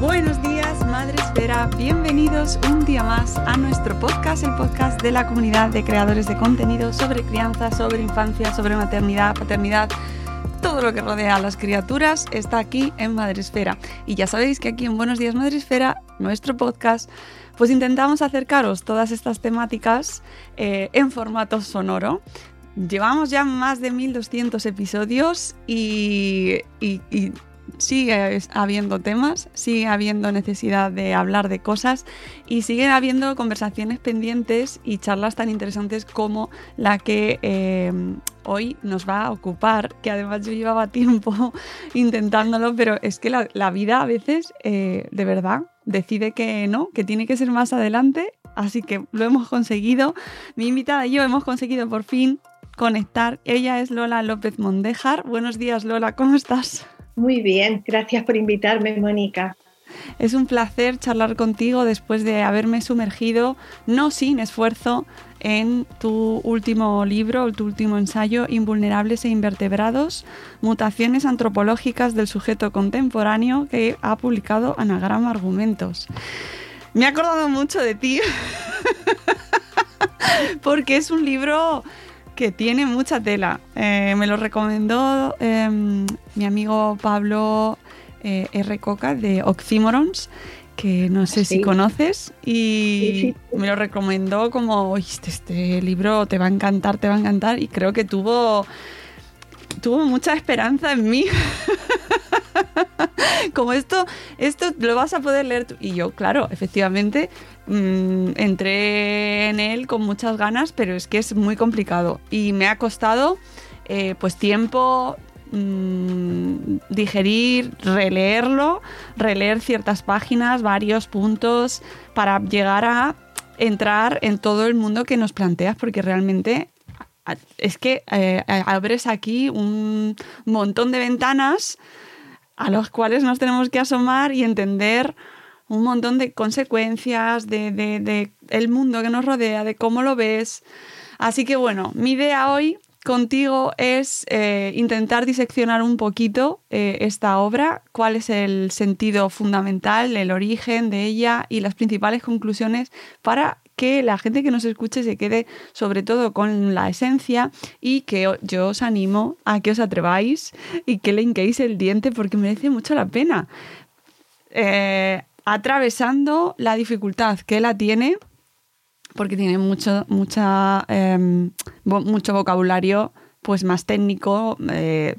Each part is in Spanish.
Buenos días, Madre Esfera. Bienvenidos un día más a nuestro podcast, el podcast de la comunidad de creadores de contenido sobre crianza, sobre infancia, sobre maternidad, paternidad. Todo lo que rodea a las criaturas está aquí en Madresfera. Y ya sabéis que aquí en Buenos Días Madresfera, nuestro podcast, pues intentamos acercaros todas estas temáticas eh, en formato sonoro. Llevamos ya más de 1200 episodios y, sigue habiendo temas, sigue habiendo necesidad de hablar de cosas y sigue habiendo conversaciones pendientes y charlas tan interesantes como la que eh, hoy nos va a ocupar, que además yo llevaba tiempo intentándolo, pero es que la, la vida a veces, eh, de verdad, decide que no, que tiene que ser más adelante, así que lo hemos conseguido. Mi invitada y yo hemos conseguido por fin conectar. Ella es Lola López Mondejar. Buenos días, Lola, ¿cómo estás? Muy bien, gracias por invitarme, Mónica. Es un placer charlar contigo después de haberme sumergido, no sin esfuerzo, en tu último libro, tu último ensayo, Invulnerables e Invertebrados, Mutaciones Antropológicas del Sujeto Contemporáneo, que ha publicado Anagrama Argumentos. Me he acordado mucho de ti, porque es un libro que tiene mucha tela. Eh, me lo recomendó eh, mi amigo Pablo eh, R. Coca de Oxymorons, que no sé Sí. si conoces, y Sí, sí. me lo recomendó como, "Oye, este, este libro te va a encantar, te va a encantar, y creo que tuvo, tuvo mucha esperanza en mí. como esto, esto lo vas a poder leer tú. Y yo, claro, efectivamente, mm, entré en él con muchas ganas, pero es que es muy complicado. Y me ha costado eh, pues tiempo mm, digerir, releerlo, releer ciertas páginas, varios puntos, para llegar a entrar en todo el mundo que nos planteas, porque realmente es que eh, abres aquí un montón de ventanas a los cuales nos tenemos que asomar y entender un montón de consecuencias de el mundo que nos rodea, de cómo lo ves. Así que bueno, mi idea hoy contigo es eh, intentar diseccionar un poquito eh, esta obra, cuál es el sentido fundamental, el origen de ella y las principales conclusiones para que la gente que nos escuche se quede sobre todo con la esencia y que yo os animo a que os atreváis y que le hinquéis el diente porque merece mucho la pena. Eh, atravesando la dificultad que la tiene, porque tiene mucho, mucha, em, mucho vocabulario pues más técnico, eh,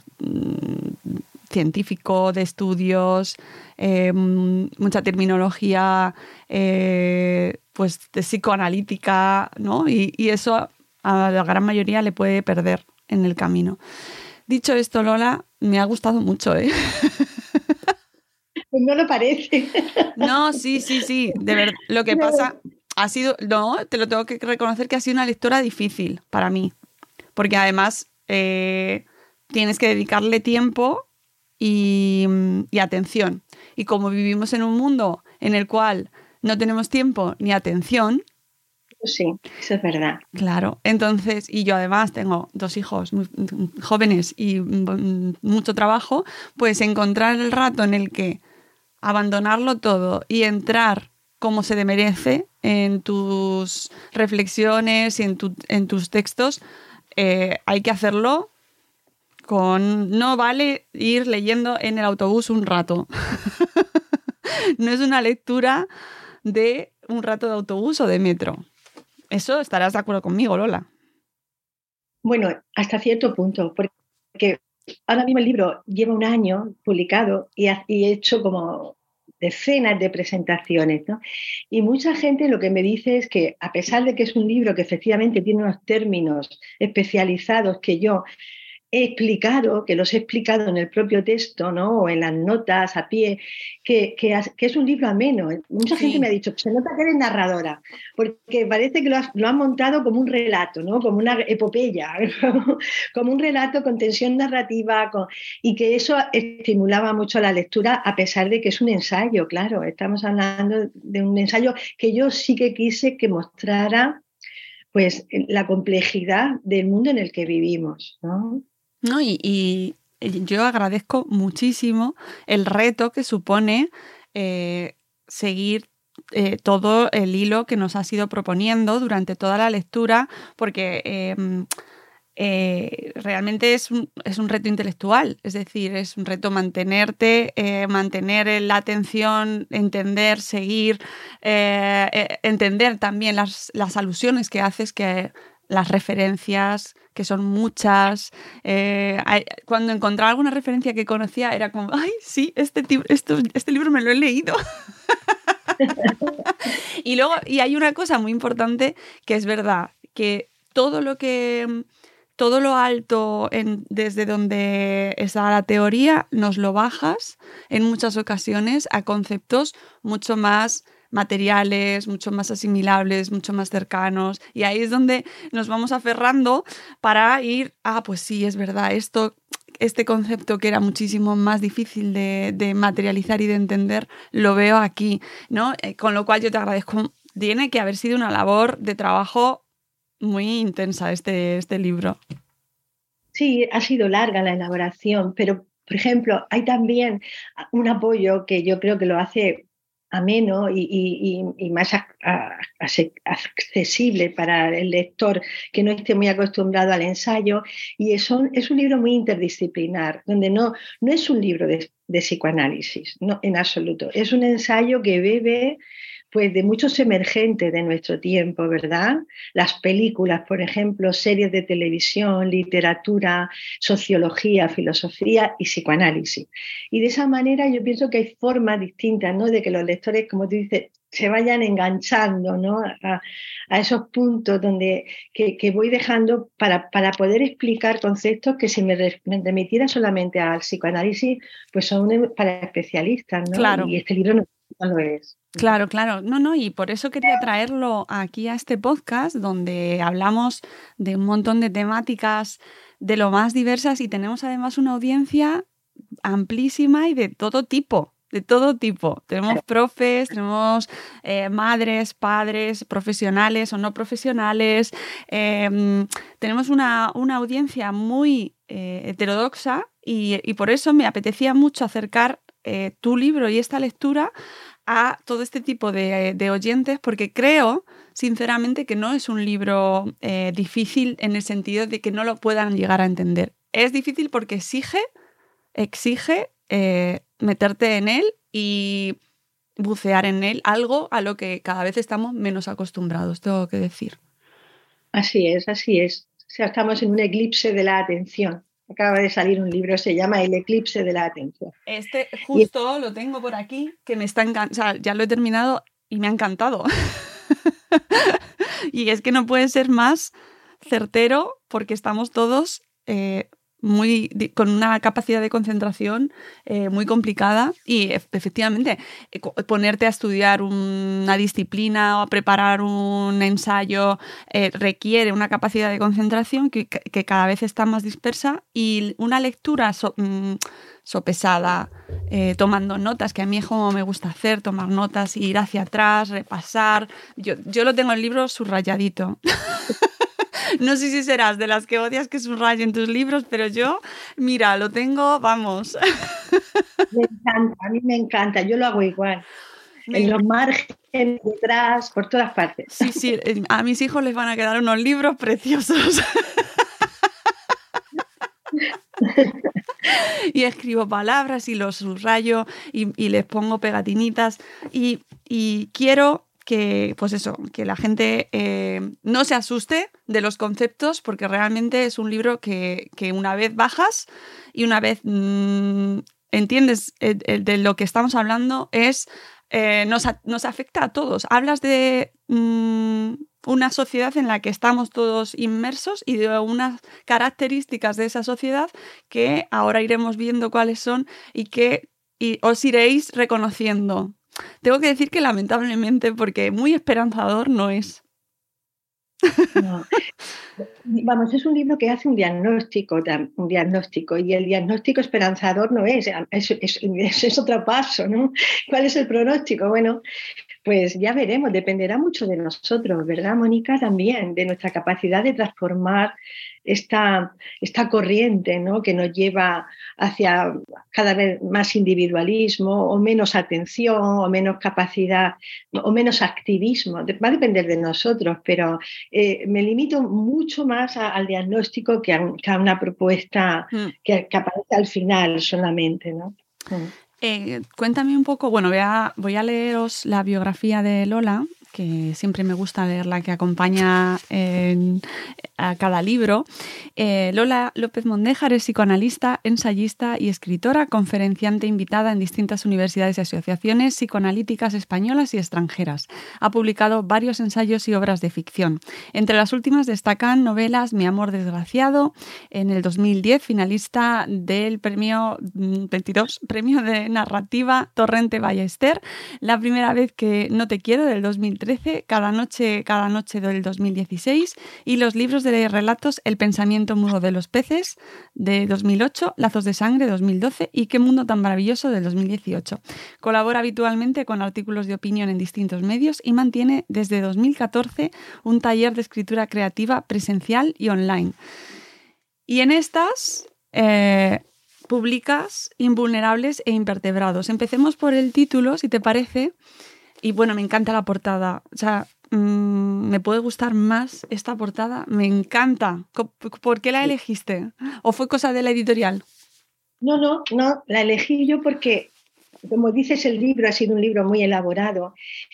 científico, de estudios, eh, mm, mucha terminología eh, pues de psicoanalítica, ¿no? Y, y eso a la gran mayoría le puede perder en el camino. Dicho esto, Lola, me ha gustado mucho, ¿eh? Pues no lo parece. No, sí, sí, sí. De verdad. Lo que pasa ha sido. No, te lo tengo que reconocer que ha sido una lectura difícil para mí. Porque además eh, tienes que dedicarle tiempo y, y atención. Y como vivimos en un mundo en el cual no tenemos tiempo ni atención, Sí, eso es verdad. Claro, entonces, y yo además tengo dos hijos muy mm, jóvenes y mm, mucho trabajo, pues encontrar el rato en el que abandonarlo todo y entrar como se te merece en tus reflexiones y en, en tus textos, eh, hay que hacerlo con... No vale ir leyendo en el autobús un rato. no es una lectura de un rato de autobús o de metro. Eso estarás de acuerdo conmigo, Lola. Bueno, hasta cierto punto, porque ahora mismo el libro lleva un año publicado y, he hecho como decenas de presentaciones, ¿no? Y mucha gente lo que me dice es que a pesar de que es un libro que efectivamente tiene unos términos especializados que yo he explicado, que los he explicado en el propio texto, ¿no? O en las notas a pie, que, que, es un libro ameno. Mucha gente me ha dicho, se nota que eres narradora, porque parece que lo has, lo montado como un relato, ¿no? Como una epopeya, como un relato con tensión narrativa, y que eso estimulaba mucho la lectura, a pesar de que es un ensayo, claro. Estamos hablando de un ensayo que yo sí que quise que mostrara pues la complejidad del mundo en el que vivimos, ¿no? No, y, yo agradezco muchísimo el reto que supone eh, seguir eh, todo el hilo que nos has ido proponiendo durante toda la lectura, porque em, eh, realmente es un, es un, reto intelectual, es decir, es un reto mantenerte, mantener la atención, entender, seguir, entender también las, las, alusiones que haces, que las referencias, que son muchas. Eh, cuando encontraba alguna referencia que conocía, era como, ay, sí, este, este libro me lo he leído. y luego, y hay una cosa muy importante que es verdad, que todo lo que todo lo alto en, desde donde está la teoría nos lo bajas en muchas ocasiones a conceptos mucho más materiales, mucho más asimilables, mucho más cercanos. Y ahí es donde nos vamos aferrando para ir, ah, pues sí, es verdad, esto, este concepto que era muchísimo más difícil de, materializar y de entender, lo veo aquí, ¿no? Eh, con lo cual yo te agradezco. Tiene que haber sido una labor de trabajo muy intensa este, este libro. Sí, ha sido larga la elaboración, pero por ejemplo, hay también un apoyo que yo creo que lo hace ameno y, y, más accesible para el lector que no esté muy acostumbrado al ensayo. Y es un, es un libro muy interdisciplinar, donde no, no es un libro de, de psicoanálisis, no, en absoluto. Es un ensayo que bebe pues de muchos emergentes de nuestro tiempo, ¿verdad? Las películas, por ejemplo, series de televisión, literatura, sociología, filosofía y psicoanálisis. Y de esa manera yo pienso que hay formas distintas, ¿no? De que los lectores, como tú dices, se vayan enganchando ¿no? a, esos puntos donde que, voy dejando para, para, poder explicar conceptos que si me, remitiera solamente al psicoanálisis, pues son para especialistas, ¿no? Claro. Y este libro no lo es. Claro, claro. No, no, y por eso quería traerlo aquí a este podcast donde hablamos de un montón de temáticas de lo más diversas y tenemos además una audiencia amplísima y de todo tipo, de todo tipo. Tenemos profes, tenemos eh, madres, padres, profesionales o no profesionales. Em, tenemos una, audiencia muy eh, heterodoxa y, y, por eso me apetecía mucho acercar eh, tu libro y esta lectura a todo este tipo de, oyentes porque creo, sinceramente, que no es un libro eh, difícil en el sentido de que no lo puedan llegar a entender. Es difícil porque exige, exige eh, meterte en él y bucear en él, algo a lo que cada vez estamos menos acostumbrados, tengo que decir. Así es, así es. O sea, estamos en un eclipse de la atención. Acaba de salir un libro, se llama El eclipse de la atención. Este justo lo tengo por aquí, que me está encantando, sea, ya lo he terminado y me ha encantado. y es que no puede ser más certero porque estamos todos eh, muy, con una capacidad de concentración eh, muy complicada y efectivamente eh, ponerte a estudiar una disciplina o a preparar un ensayo eh, requiere una capacidad de concentración que, cada vez está más dispersa y una lectura mm, sopesada, tomando notas, que a mí es como me gusta hacer, tomar notas, ir hacia atrás, repasar. Yo, yo lo tengo el libro subrayadito. No sé si serás de las que odias que subrayen tus libros, pero yo, mira, lo tengo, vamos. Me encanta, a mí me encanta, yo lo hago igual. En los márgenes, detrás, por todas partes. Sí, sí, a mis hijos les van a quedar unos libros preciosos. y escribo palabras y los subrayo y, les pongo pegatinitas y, quiero que, pues eso, que la gente eh, no se asuste de los conceptos porque realmente es un libro que, una vez bajas y una vez mm, entiendes eh, de lo que estamos hablando es eh, nos, afecta a todos. Hablas de mm, una sociedad en la que estamos todos inmersos y de unas características de esa sociedad que ahora iremos viendo cuáles son y que os iréis reconociendo. Tengo que decir que lamentablemente, porque muy esperanzador no es. Vamos, es un libro que hace un diagnóstico, un diagnóstico, y el diagnóstico esperanzador no es, es, es, otro paso, ¿no? ¿Cuál es el pronóstico? Bueno, pues ya veremos, dependerá mucho de nosotros, ¿verdad, Mónica? También, de nuestra capacidad de transformar esta, esta corriente ¿no? que nos lleva hacia cada vez más individualismo o menos atención o menos capacidad o menos activismo. Va a depender de nosotros, pero eh, me limito mucho más al diagnóstico que a, una propuesta mm. que, aparece al final solamente. ¿no? Mm. Eh, cuéntame un poco, bueno, voy a, voy a leeros la biografía de Lola, que siempre me gusta leer la que acompaña a cada libro. Eh, Lola López Mondéjar es psicoanalista, ensayista y escritora, conferenciante invitada en distintas universidades y asociaciones psicoanalíticas españolas y extranjeras. Ha publicado varios ensayos y obras de ficción. Entre las últimas destacan novelas Mi amor desgraciado, en el 2010 finalista del premio 22, mm, premio de narrativa Torrente Ballester, la primera vez que no te quiero del 2013 cada noche, cada noche del 2016, y los libros de relatos El pensamiento mudo de los peces de 2008, Lazos de sangre 2012 y Qué mundo tan maravilloso del 2018. Colabora habitualmente con artículos de opinión en distintos medios y mantiene desde 2014 un taller de escritura creativa presencial y online. Y en estas eh, publicas Invulnerables e Invertebrados. Empecemos por el título, si te parece. Y bueno, me encanta la portada. O sea, mm, me puede gustar más esta portada. Me encanta. ¿Por qué la elegiste? ¿O fue cosa de la editorial? No, no, no. La elegí yo porque como dices, el libro ha sido un libro muy elaborado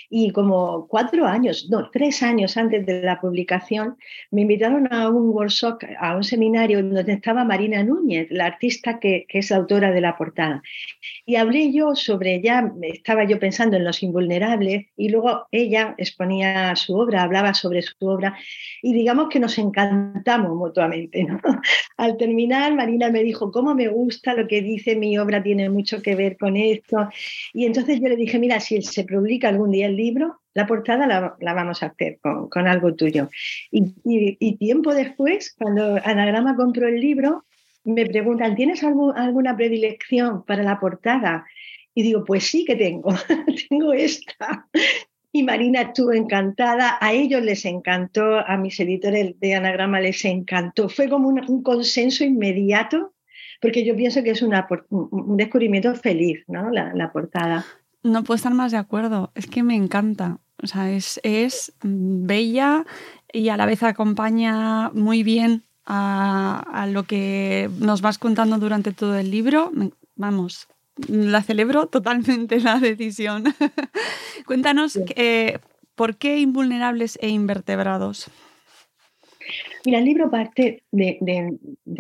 y como cuatro años, no, tres años antes de la publicación, me invitaron a un workshop, a un seminario donde estaba Marina Núñez, la artista que, es autora de la portada. Y hablé yo sobre, ya estaba yo pensando en los invulnerables y luego ella exponía su obra, hablaba sobre su obra y digamos que nos encantamos mutuamente. Al terminar, Marina me dijo, ¿cómo me gusta lo que dice mi obra? Tiene mucho que ver con esto y entonces yo le dije, mira, si se publica algún día el libro, la portada la, vamos a hacer con, algo tuyo. Y, tiempo después, cuando Anagrama compró el libro, me preguntan, ¿tienes alguna predilección para la portada? Y digo, pues sí que tengo, tengo esta. Y Marina estuvo encantada, a ellos les encantó, a mis editores de Anagrama les encantó. Fue como un consenso inmediato porque yo pienso que es una, un descubrimiento feliz, ¿no? La, portada. No puedo estar más de acuerdo, es que me encanta. O sea, es, bella y a la vez acompaña muy bien a, lo que nos vas contando durante todo el libro. Vamos, la celebro totalmente la decisión. Cuéntanos eh, por qué invulnerables e invertebrados. Mira, el libro parte de,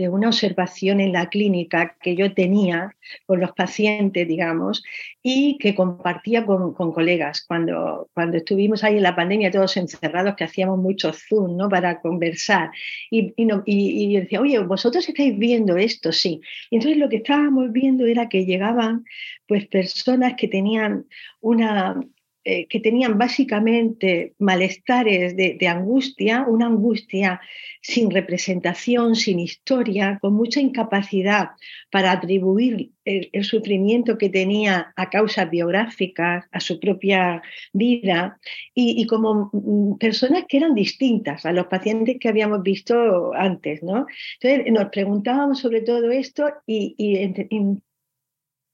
una observación en la clínica que yo tenía con los pacientes, digamos, y que compartía con, colegas. Cuando, cuando estuvimos ahí en la pandemia todos encerrados, que hacíamos mucho Zoom ¿no? para conversar. Y, y, y yo decía, oye, vosotros estáis viendo esto, sí. Y entonces lo que estábamos viendo era que llegaban pues personas que tenían una eh, que tenían básicamente malestares de, angustia, una angustia sin representación, sin historia, con mucha incapacidad para atribuir el, sufrimiento que tenía a causas biográficas, a su propia vida, y, como mm, personas que eran distintas a los pacientes que habíamos visto antes. Entonces nos preguntábamos sobre todo esto y,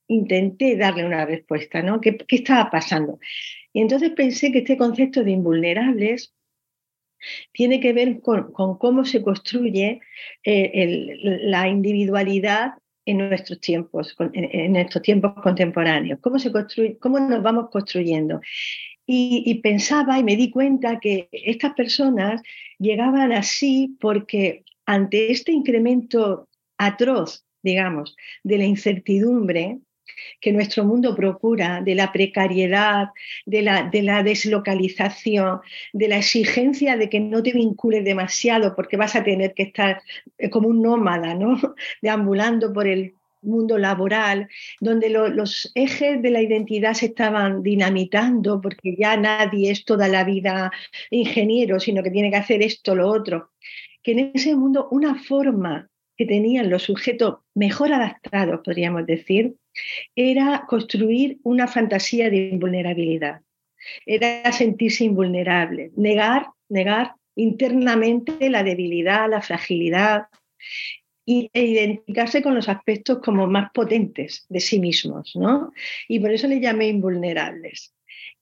intenté darle una respuesta, ¿no? ¿Qué, estaba pasando? Y entonces pensé que este concepto de invulnerables tiene que ver con, cómo se construye eh, la individualidad en nuestros tiempos, en, estos tiempos contemporáneos, cómo se construye, cómo nos vamos construyendo. y, pensaba y me di cuenta que estas personas llegaban así porque ante este incremento atroz, digamos, de la incertidumbre, que nuestro mundo procura, de la precariedad, de la, de la deslocalización, de la exigencia de que no te vincules demasiado porque vas a tener que estar eh, como un nómada, ¿no? deambulando por el mundo laboral, donde los ejes de la identidad se estaban dinamitando porque ya nadie es toda la vida ingeniero, sino que tiene que hacer esto, lo otro. Que en ese mundo una forma que tenían los sujetos mejor adaptados, podríamos decir, era construir una fantasía de invulnerabilidad, era sentirse invulnerable, negar, negar internamente la debilidad, la fragilidad e identificarse con los aspectos como más potentes de sí mismos, ¿no? Y por eso le llamé invulnerables.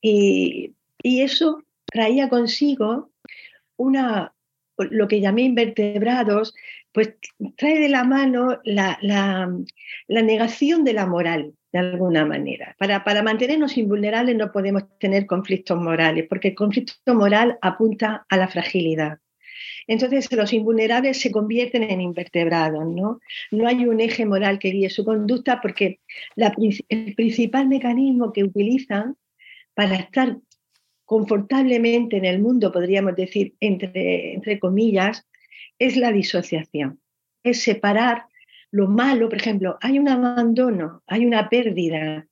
Y, y eso traía consigo una, lo que llamé invertebrados, pues trae de la mano la, negación de la moral, de alguna manera. Para, mantenernos invulnerables no podemos tener conflictos morales, porque el conflicto moral apunta a la fragilidad. Entonces los invulnerables se convierten en invertebrados, ¿no? No hay un eje moral que guíe su conducta porque el principal mecanismo que utilizan para estar confortablemente en el mundo, podríamos decir, entre, comillas, es la disociación, es separar lo malo, por ejemplo, hay un abandono, hay una pérdida,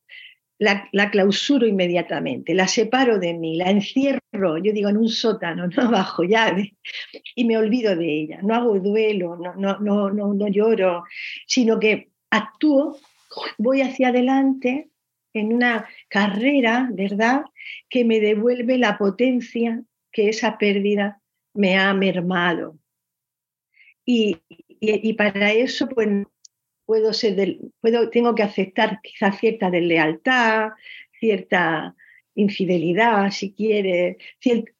la, clausuro inmediatamente, la separo de mí, la encierro, yo digo, en un sótano, no bajo llave, y me olvido de ella, no hago duelo, no, no, no, no lloro, sino que actúo, voy hacia adelante en una carrera, ¿verdad?, que me devuelve la potencia que esa pérdida me ha mermado. Y, para eso, pues, puedo ser puedo, tengo que aceptar quizás cierta deslealtad, cierta infidelidad, si quiere,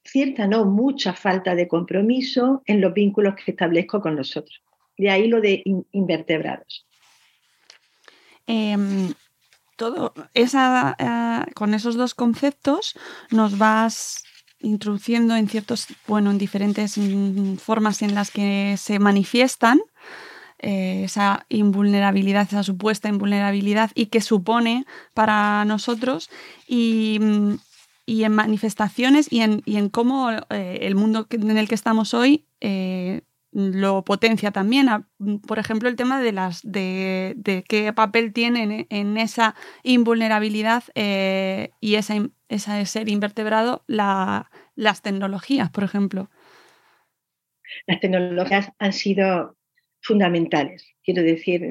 cierta, no, mucha falta de compromiso en los vínculos que establezco con los otros. De ahí lo de invertebrados. Em, todo esa, eh, con esos dos conceptos nos vas introduciendo en ciertos, bueno, en diferentes mm, formas en las que se manifiestan eh, esa invulnerabilidad, esa supuesta invulnerabilidad y que supone para nosotros y, mm, en manifestaciones y en, y en cómo eh, el mundo en el que estamos hoy lo potencia también. Por ejemplo, el tema de las de, qué papel tienen en esa invulnerabilidad eh, y esa, esa, ser invertebrado las tecnologías, por ejemplo. Las tecnologías han sido fundamentales. Quiero decir,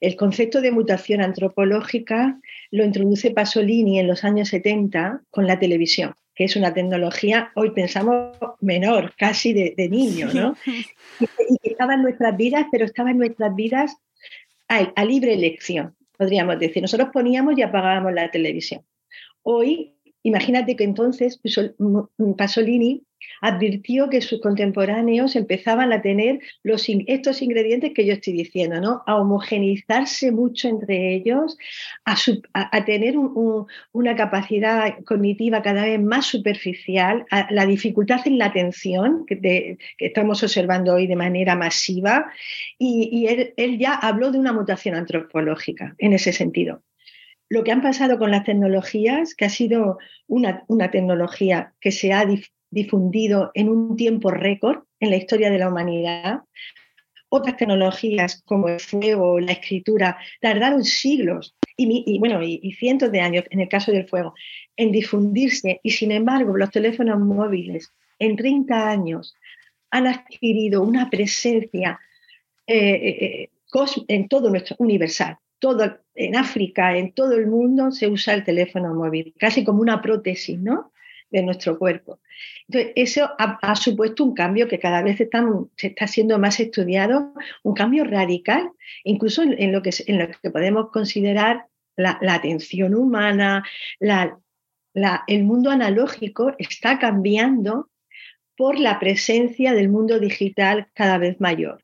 el concepto de mutación antropológica lo introduce Pasolini en los años 70 con la televisión que es una tecnología, hoy pensamos menor, casi de, niño, ¿no? Y, que estaba en nuestras vidas, pero estaba en nuestras vidas a, libre elección, podríamos decir. Nosotros poníamos y apagábamos la televisión. Hoy, imagínate que entonces Pasolini advirtió que sus contemporáneos empezaban a tener estos ingredientes que yo estoy diciendo, ¿no? A homogeneizarse mucho entre ellos, a, tener una capacidad cognitiva cada vez más superficial, la dificultad en la atención que, estamos observando hoy de manera masiva, y, él, ya habló de una mutación antropológica en ese sentido lo que han pasado con las tecnologías, que ha sido una, una tecnología que se ha difundido en un tiempo récord en la historia de la humanidad. Otras tecnologías como el fuego, la escritura, tardaron siglos y, bueno, y, cientos de años, en el caso del fuego, en difundirse. Y sin embargo, los teléfonos móviles en 30 años han adquirido una presencia eh, eh, en todo nuestro universal. Todo, en África, en todo el mundo se usa el teléfono móvil, casi como una prótesis, ¿no? De nuestro cuerpo. Entonces, eso ha, supuesto un cambio que cada vez se está siendo más estudiado, un cambio radical, incluso en, lo que, en lo que podemos considerar la, atención humana, el mundo analógico está cambiando por la presencia del mundo digital cada vez mayor.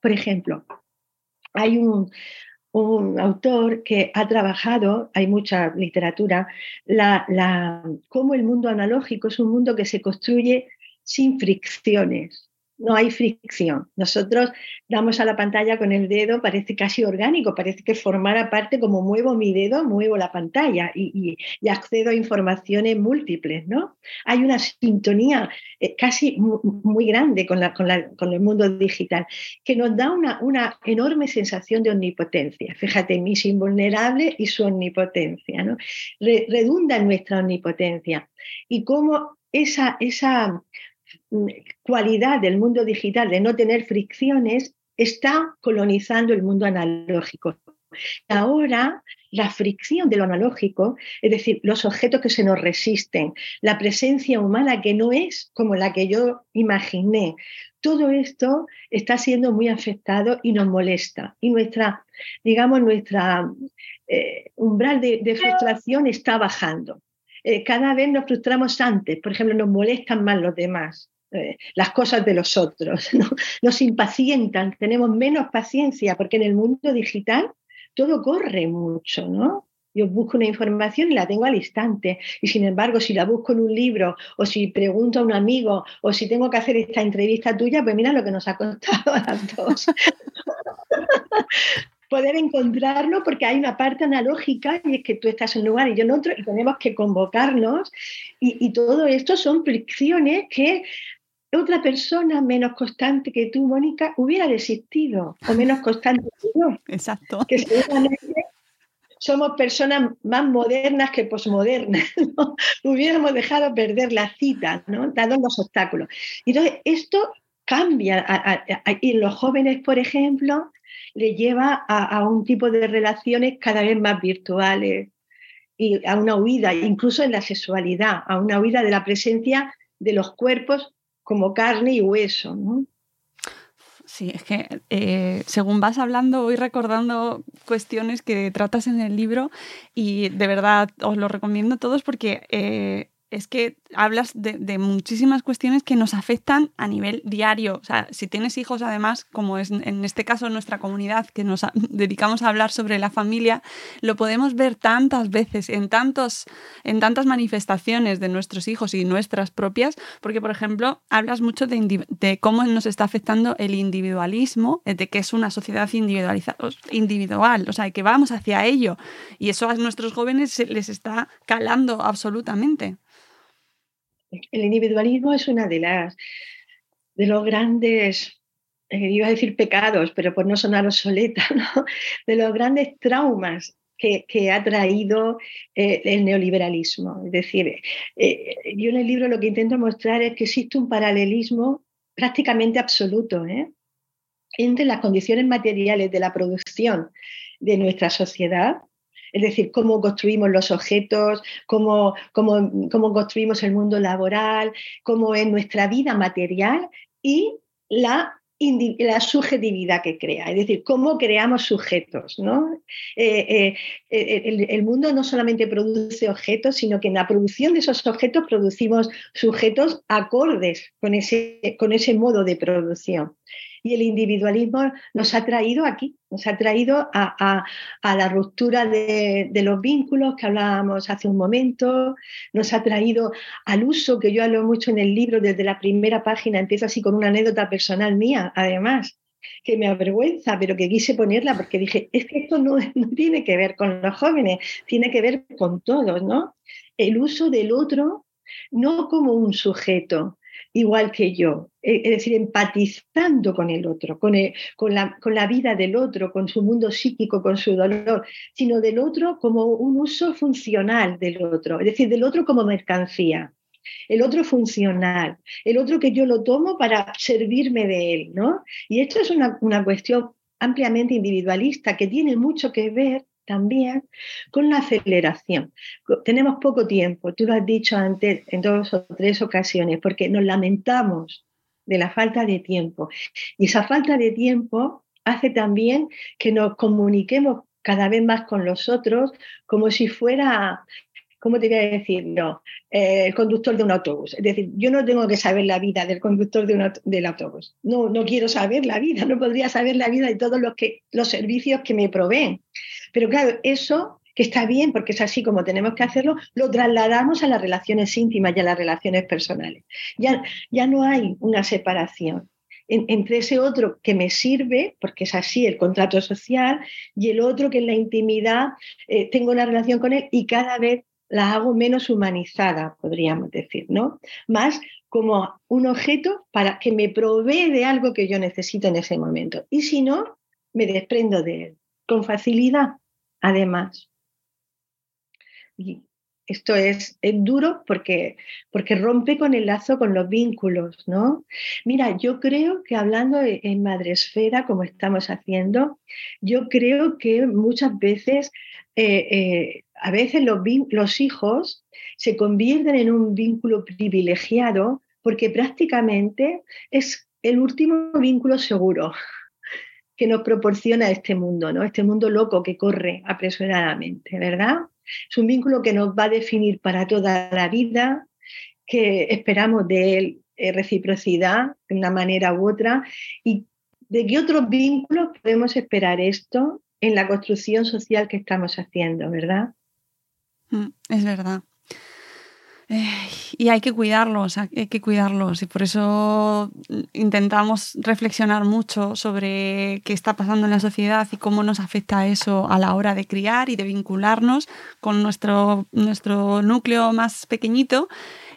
Por ejemplo, hay un, autor que ha trabajado, hay mucha literatura, la, cómo el mundo analógico es un mundo que se construye sin fricciones no hay fricción. Nosotros damos a la pantalla con el dedo, parece casi orgánico, parece que formara parte como muevo mi dedo, muevo la pantalla y, accedo a informaciones múltiples, ¿no? Hay una sintonía eh, casi muy grande con, el mundo digital que nos da una, enorme sensación de omnipotencia. Fíjate, mis invulnerable y su omnipotencia, ¿no? redunda en nuestra omnipotencia. Y cómo esa, esa cualidad del mundo digital de no tener fricciones está colonizando el mundo analógico. Ahora, la fricción de lo analógico, es decir, los objetos que se nos resisten, la presencia humana que no es como la que yo imaginé, todo esto está siendo muy afectado y nos molesta. Y nuestra, digamos, nuestra eh, umbral de, frustración está bajando. Eh, cada vez nos frustramos antes, por ejemplo, nos molestan más los demás. Eh, las cosas de los otros, nos impacientan, tenemos menos paciencia, porque en el mundo digital todo corre mucho, ¿no? Yo busco una información y la tengo al instante. Y sin embargo, si la busco en un libro, o si pregunto a un amigo, o si tengo que hacer esta entrevista tuya, pues mira lo que nos ha costado a las dos. Poder encontrarlo porque hay una parte analógica y es que tú estás en un lugar y yo en otro y tenemos que convocarnos. Y, y todo esto son fricciones que otra persona menos constante que tú, Mónica, hubiera desistido, o menos constante que yo. Exacto. Que somos personas más modernas que posmodernas. ¿no? Hubiéramos dejado perder la cita, ¿no? dado los obstáculos. Entonces, esto cambia. y los jóvenes, por ejemplo, le lleva a, a un tipo de relaciones cada vez más virtuales y a una huida, incluso en la sexualidad, a una huida de la presencia de los cuerpos como carne y hueso. ¿no? Sí, es que eh, según vas hablando voy recordando cuestiones que tratas en el libro y de verdad os lo recomiendo a todos porque eh, es que hablas de, muchísimas cuestiones que nos afectan a nivel diario. O sea, si tienes hijos, además, como es en este caso nuestra comunidad, que nos dedicamos a hablar sobre la familia, lo podemos ver tantas veces, en, tantos, en tantas manifestaciones de nuestros hijos y nuestras propias, porque, por ejemplo, hablas mucho de, cómo nos está afectando el individualismo, eh, de que es una sociedad individual, o sea, que vamos hacia ello. Y eso a nuestros jóvenes les está calando absolutamente. El individualismo es una de las de los grandes, eh, iba a decir pecados, pero por no sonar obsoleta, de los grandes traumas que, ha traído eh, el neoliberalismo. Es decir, eh, yo en el libro lo que intento mostrar es que existe un paralelismo prácticamente absoluto entre las condiciones materiales de la producción de nuestra sociedad es decir, cómo construimos los objetos, cómo, cómo, construimos el mundo laboral, cómo es nuestra vida material y la la subjetividad que crea, es decir, cómo creamos sujetos. ¿no? Eh, eh, el, el, mundo no solamente produce objetos, sino que en la producción de esos objetos producimos sujetos acordes con ese, con ese modo de producción y el individualismo nos ha traído aquí, nos ha traído a, la ruptura de, los vínculos que hablábamos hace un momento, nos ha traído al uso que yo hablo mucho en el libro desde la primera página, empiezo así con una anécdota personal mía, además que me avergüenza, pero que quise ponerla porque dije, es que esto no, no tiene que ver con los jóvenes, tiene que ver con todos, ¿no? El uso del otro no como un sujeto, igual que yo, es decir, empatizando con el otro, con, con, la, con, la, vida del otro, con su mundo psíquico, con su dolor, sino del otro como un uso funcional del otro, es decir, del otro como mercancía. El otro funcional, el otro que yo lo tomo para servirme de él, ¿no? Y esto es una, una cuestión ampliamente individualista que tiene mucho que ver también con la aceleración. Tenemos poco tiempo, tú lo has dicho antes en dos o tres ocasiones, porque nos lamentamos de la falta de tiempo. Y esa falta de tiempo hace también que nos comuniquemos cada vez más con los otros, como si fuera, ¿cómo te voy a decir? No, eh, el conductor de un autobús. Es decir, yo no tengo que saber la vida del conductor de del autobús. No, no quiero saber la vida, no podría saber la vida de todos los, que, los servicios que me proveen. Pero claro, eso que está bien porque es así como tenemos que hacerlo, lo trasladamos a las relaciones íntimas y a las relaciones personales. Ya, ya no hay una separación entre ese otro que me sirve, porque es así el contrato social, y el otro que en la intimidad eh, tengo una relación con él y cada vez la hago menos humanizada, podríamos decir, ¿no? Más como un objeto para que me provee de algo que yo necesito en ese momento. Y si no, me desprendo de él, con facilidad, además. Y esto es, duro porque, porque rompe con el lazo con los vínculos, ¿no? Mira, yo creo que hablando en madresfera, como estamos haciendo, yo creo que muchas veces, eh, eh, a veces los, hijos se convierten en un vínculo privilegiado porque prácticamente es el último vínculo seguro que nos proporciona este mundo, ¿no? Este mundo loco que corre apresuradamente, ¿verdad? Es un vínculo que nos va a definir para toda la vida, que esperamos de él eh, reciprocidad de una manera u otra y de qué otros vínculos podemos esperar esto en la construcción social que estamos haciendo, ¿verdad? Mm, es verdad y hay que cuidarlos, hay que cuidarlos. Y por eso intentamos reflexionar mucho sobre qué está pasando en la sociedad y cómo nos afecta eso a la hora de criar y de vincularnos con nuestro, nuestro núcleo más pequeñito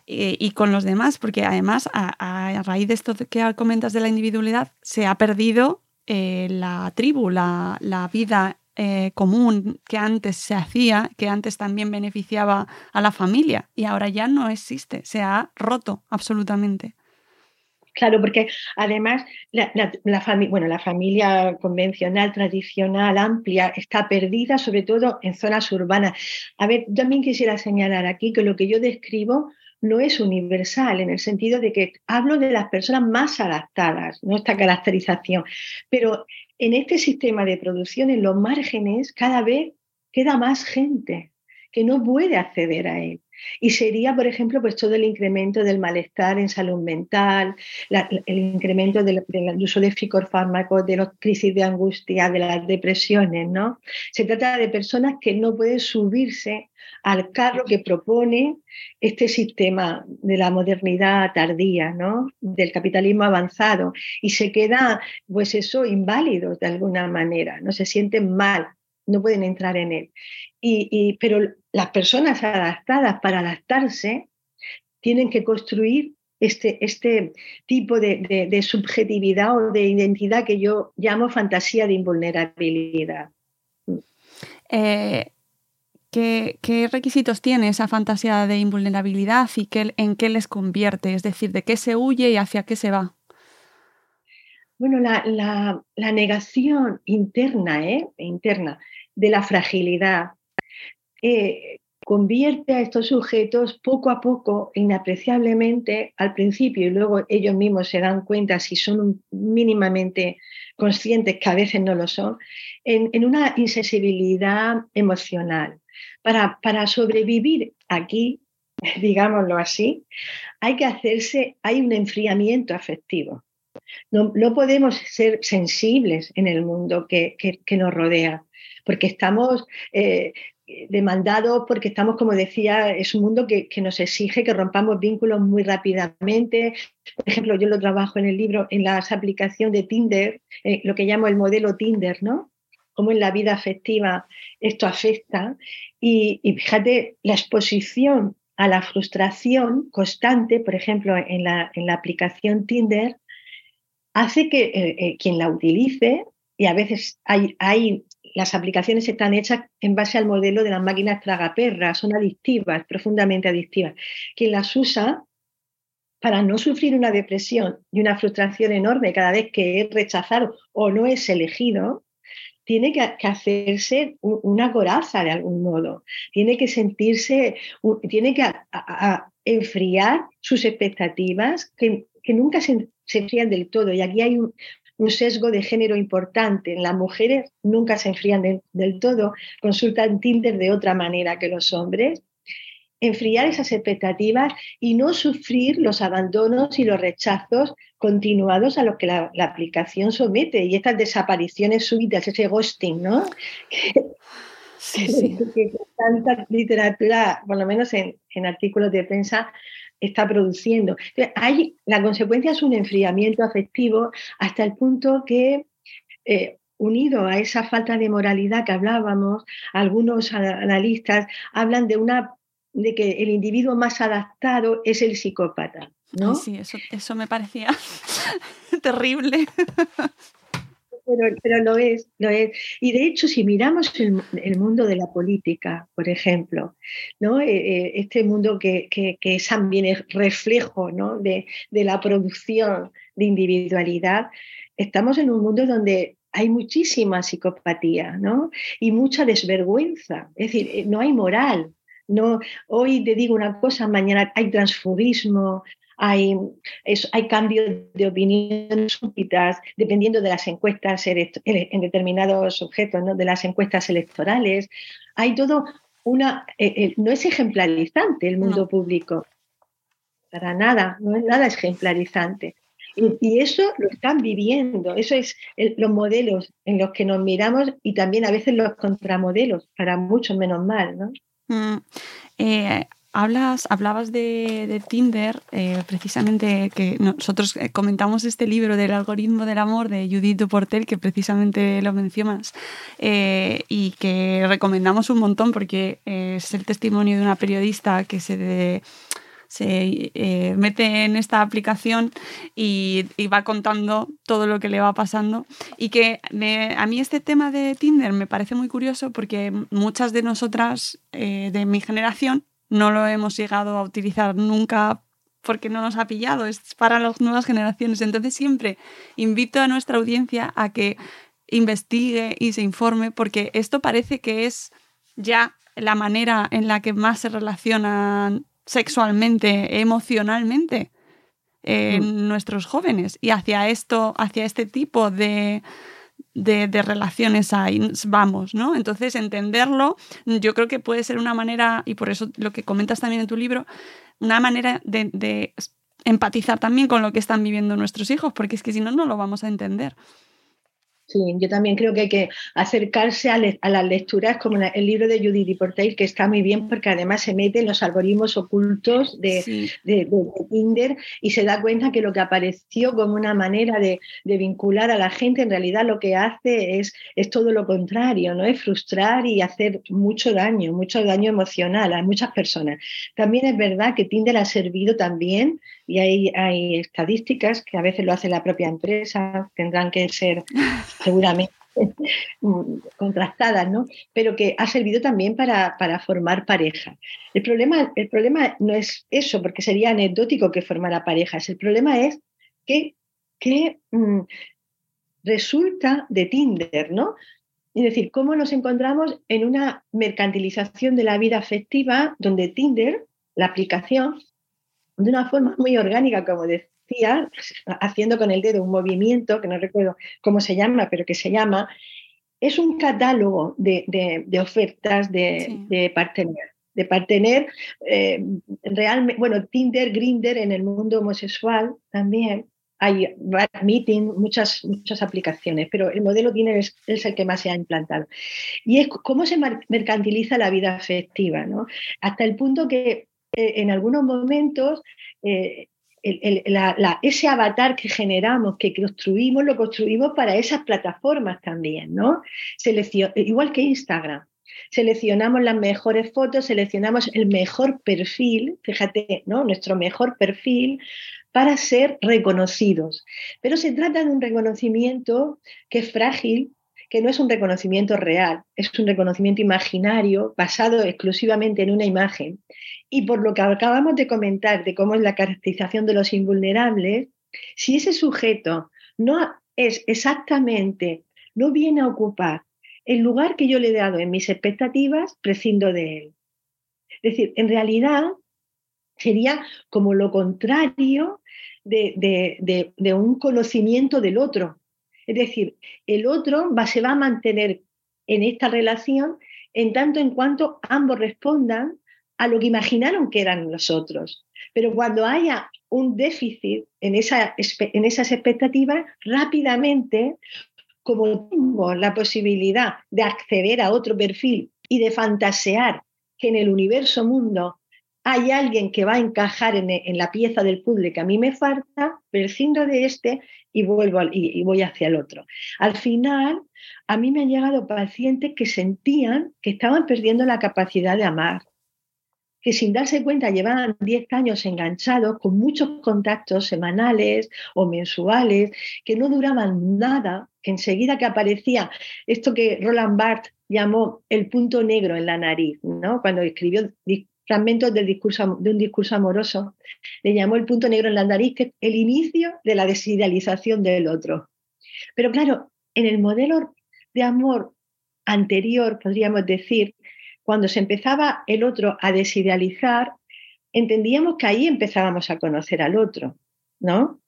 eh, y con los demás, porque además a, raíz de esto que comentas de la individualidad se ha perdido eh, la tribu, la, la vida eh, común que antes se hacía, que antes también beneficiaba a la familia y ahora ya no existe, se ha roto absolutamente. Claro, porque además la, bueno, la familia convencional, tradicional, amplia, está perdida, sobre todo en zonas urbanas. A ver, también quisiera señalar aquí que lo que yo describo no es universal, en el sentido de que hablo de las personas más adaptadas, no esta caracterización, pero en este sistema de producción, en los márgenes, cada vez queda más gente que no puede acceder a él. Y sería, por ejemplo, pues todo el incremento del malestar en salud mental, el incremento del, uso de psicofármacos, de las crisis de angustia, de las depresiones, ¿no? Se trata de personas que no pueden subirse al carro que propone este sistema de la modernidad tardía, ¿no? Del capitalismo avanzado y se queda, pues eso, inválidos de alguna manera, no se sienten mal, no pueden entrar en él. Y, pero las personas adaptadas para adaptarse tienen que construir este, este tipo de, subjetividad o de identidad que yo llamo fantasía de invulnerabilidad. Eh, ¿qué, requisitos tiene esa fantasía de invulnerabilidad y qué, en qué les convierte? Es decir, ¿de qué se huye y hacia qué se va? Bueno, la, negación interna, ¿eh? interna de la fragilidad, eh, convierte a estos sujetos poco a poco, inapreciablemente, al principio, y luego ellos mismos se dan cuenta si son mínimamente conscientes, que a veces no lo son, en, una insensibilidad emocional. Para, para sobrevivir aquí, digámoslo así, hay que hacerse, hay un enfriamiento afectivo. No, podemos ser sensibles en el mundo que, nos rodea, porque estamos eh, demandados, porque estamos, como decía, es un mundo que, nos exige que rompamos vínculos muy rápidamente. Por ejemplo, yo lo trabajo en el libro, en la aplicación de Tinder, eh, lo que llamo el modelo Tinder, ¿no? Cómo en la vida afectiva esto afecta. Y, fíjate, la exposición a la frustración constante, por ejemplo, en la, en la aplicación Tinder, hace que eh, eh, quien la utilice, y a veces hay, hay, las aplicaciones están hechas en base al modelo de las máquinas tragaperras, son adictivas, profundamente adictivas. Quien las usa para no sufrir una depresión y una frustración enorme cada vez que es rechazado o no es elegido, tiene que, hacerse una coraza de algún modo, tiene que sentirse, tiene que enfriar sus expectativas que, nunca se se enfrían del todo. Y aquí hay un sesgo de género importante. Las mujeres nunca se enfrían del todo, consultan Tinder de otra manera que los hombres. Enfriar esas expectativas y no sufrir los abandonos y los rechazos continuados a los que la, aplicación somete y estas desapariciones súbitas, ese ghosting, ¿no? Sí, sí. que tanta literatura, por lo menos en, en artículos de prensa, está produciendo. hay, la consecuencia es un enfriamiento afectivo hasta el punto que, eh, unido a esa falta de moralidad que hablábamos, algunos analistas hablan de, una, de que el individuo más adaptado es el psicópata. ¿no? sí, eso, eso me parecía terrible. Pero, lo es, lo es. Y de hecho, si miramos el, mundo de la política, por ejemplo, ¿no? Eh, eh, este mundo que, que, es también reflejo ¿no? de, de la producción de individualidad, estamos en un mundo donde hay muchísima psicopatía ¿no? y mucha desvergüenza. Es decir, eh, no hay moral. No, hoy te digo una cosa, mañana hay transfugismo, hay, hay cambios de opinión súbitas dependiendo de las encuestas en determinados objetos, ¿no? de las encuestas electorales. Hay todo una... Eh, eh, no es ejemplarizante el mundo público, para nada, no es nada ejemplarizante. Y, eso lo están viviendo, eso es los modelos en los que nos miramos y también a veces los contramodelos, para mucho menos mal. ¿no? Mm, eh, Hablas, hablabas de, Tinder, eh, precisamente que nosotros eh, comentamos este libro del algoritmo del amor de Judith Duportel, que precisamente lo mencionas, eh, y que recomendamos un montón porque es el testimonio de una periodista que se, se mete en esta aplicación y, va contando todo lo que le va pasando. Y que a mí este tema de Tinder me parece muy curioso porque muchas de nosotras de mi generación no lo hemos llegado a utilizar nunca porque no nos ha pillado, es para las nuevas generaciones. Entonces siempre invito a nuestra audiencia a que investigue y se informe porque esto parece que es ya la manera en la que más se relacionan sexualmente, emocionalmente en mm. nuestros jóvenes y hacia esto, hacia este tipo de, de, relaciones hay, vamos, ¿no? Entonces, entenderlo, yo creo que puede ser una manera, y por eso lo que comentas también en tu libro, una manera de, de empatizar también con lo que están viviendo nuestros hijos, porque es que si no, no lo vamos a entender. Sí, yo también creo que hay que acercarse a, las lecturas como el libro de Judith Portail, que está muy bien porque además se mete en los algoritmos ocultos de, Tinder y se da cuenta que lo que apareció como una manera de, vincular a la gente, en realidad lo que hace es, es todo lo contrario, ¿no? Es frustrar y hacer mucho daño, mucho daño emocional a muchas personas. También es verdad que Tinder ha servido también y hay, hay estadísticas que a veces lo hace la propia empresa, tendrán que ser seguramente contrastadas, ¿no? Pero que ha servido también para, formar pareja. El problema, el problema no es eso, porque sería anecdótico que formara parejas. El problema es que, que mm, resulta de Tinder, ¿no? Es decir, cómo nos encontramos en una mercantilización de la vida afectiva donde Tinder, la aplicación, de una forma muy orgánica, como decía, haciendo con el dedo un movimiento, que no recuerdo cómo se llama, pero que se llama, es un catálogo de, ofertas de, de partener. De partener, eh, realmente, bueno, Tinder, Grinder en el mundo homosexual también, hay Meeting, muchas, muchas aplicaciones, pero el modelo Tinder es, el que más se ha implantado. Y es cómo se mercantiliza la vida afectiva, ¿no? Hasta el punto que eh, en algunos momentos eh, ese avatar que generamos, que construimos, lo construimos para esas plataformas también, ¿no? igual que Instagram. Seleccionamos las mejores fotos, seleccionamos el mejor perfil, fíjate, ¿no? Nuestro mejor perfil para ser reconocidos. Pero se trata de un reconocimiento que es frágil, que no es un reconocimiento real, es un reconocimiento imaginario basado exclusivamente en una imagen. Y por lo que acabamos de comentar de cómo es la caracterización de los invulnerables, si ese sujeto no es exactamente, no viene a ocupar el lugar que yo le he dado en mis expectativas, prescindo de él. Es decir, en realidad sería como lo contrario de, de un conocimiento del otro, Es decir, el otro va, se va a mantener en esta relación en tanto en cuanto ambos respondan a lo que imaginaron que eran los otros. Pero cuando haya un déficit en, en esas expectativas, rápidamente, como tengo la posibilidad de acceder a otro perfil y de fantasear que en el universo mundo hay alguien que va a encajar en, la pieza del puzzle que a mí me falta, prescindo de este y vuelvo y, voy hacia el otro. Al final, a mí me han llegado pacientes que sentían que estaban perdiendo la capacidad de amar, que sin darse cuenta llevaban 10 años enganchados con muchos contactos semanales o mensuales que no duraban nada, que enseguida que aparecía esto que Roland Barthes llamó el punto negro en la nariz, ¿no? cuando escribió fragmentos de un discurso amoroso, le llamó el punto negro en la nariz, que es el inicio de la desidealización del otro. Pero claro, en el modelo de amor anterior, podríamos decir, cuando se empezaba el otro a desidealizar, entendíamos que ahí empezábamos a conocer al otro, ¿no?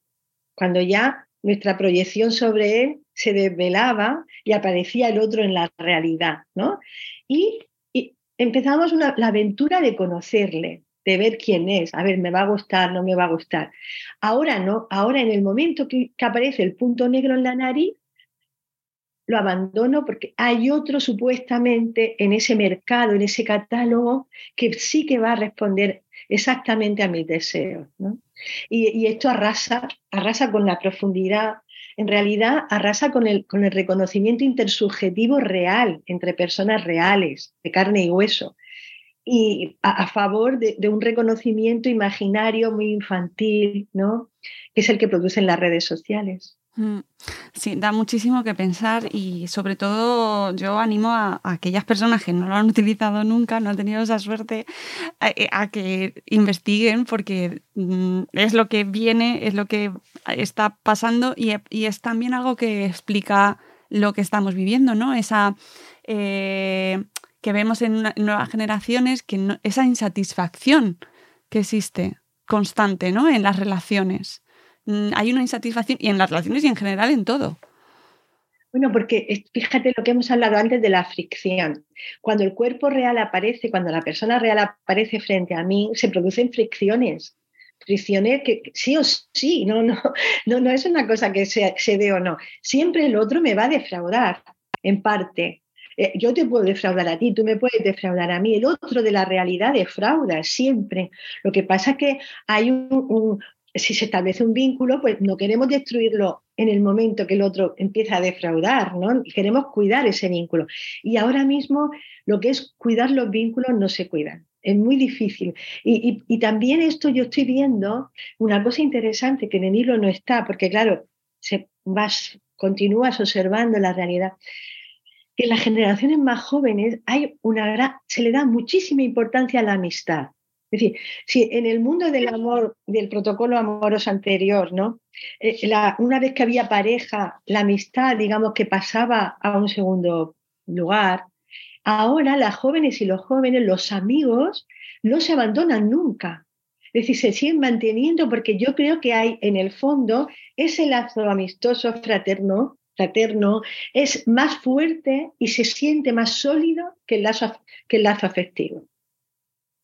Cuando ya nuestra proyección sobre él se desvelaba y aparecía el otro en la realidad, ¿no? Y empezamos la aventura de conocerle, de ver quién es, a ver, me va a gustar, no me va a gustar. Ahora no, ahora en el momento que, aparece el punto negro en la nariz, lo abandono porque hay otro supuestamente en ese mercado, en ese catálogo, que sí que va a responder exactamente a mis deseos. Y, y, esto arrasa, arrasa con la profundidad en realidad arrasa con el, con el reconocimiento intersubjetivo real entre personas reales, de carne y hueso, y a, favor de, un reconocimiento imaginario muy infantil, ¿no? que es el que producen las redes sociales. Mm, sí, da muchísimo que pensar y sobre todo yo animo a, aquellas personas que no lo han utilizado nunca, no han tenido esa suerte, a, eh, que investiguen porque mm, es lo que viene, es lo que está pasando y, es también algo que explica lo que estamos viviendo, ¿no? Esa eh, que vemos en nuevas generaciones, que esa insatisfacción que existe constante, ¿no? En las relaciones. Mm, hay una insatisfacción y en las relaciones y en general en todo. Bueno, porque fíjate lo que hemos hablado antes de la fricción. Cuando el cuerpo real aparece, cuando la persona real aparece frente a mí, se producen fricciones. Fricciones que sí o sí, no, no, no, no es una cosa que se, se dé o no. Siempre el otro me va a defraudar, en parte. Eh, yo te puedo defraudar a ti, tú me puedes defraudar a mí. El otro de la realidad defrauda siempre. Lo que pasa es que hay un, si se establece un vínculo, pues no queremos destruirlo en el momento que el otro empieza a defraudar, ¿no? Queremos cuidar ese vínculo. Y ahora mismo lo que es cuidar los vínculos no se cuidan. Es muy difícil. Y, también esto yo estoy viendo una cosa interesante que en el libro no está, porque claro, se vas, continúas observando la realidad que en las generaciones más jóvenes hay una se le da muchísima importancia a la amistad. Es decir, si en el mundo del amor, del protocolo amoroso anterior, ¿no? Eh, una vez que había pareja, la amistad, digamos, que pasaba a un segundo lugar, ahora las jóvenes y los jóvenes, los amigos, no se abandonan nunca. Es decir, se siguen manteniendo porque yo creo que hay en el fondo ese lazo amistoso, fraterno, fraterno, es más fuerte y se siente más sólido que el lazo, que el lazo afectivo.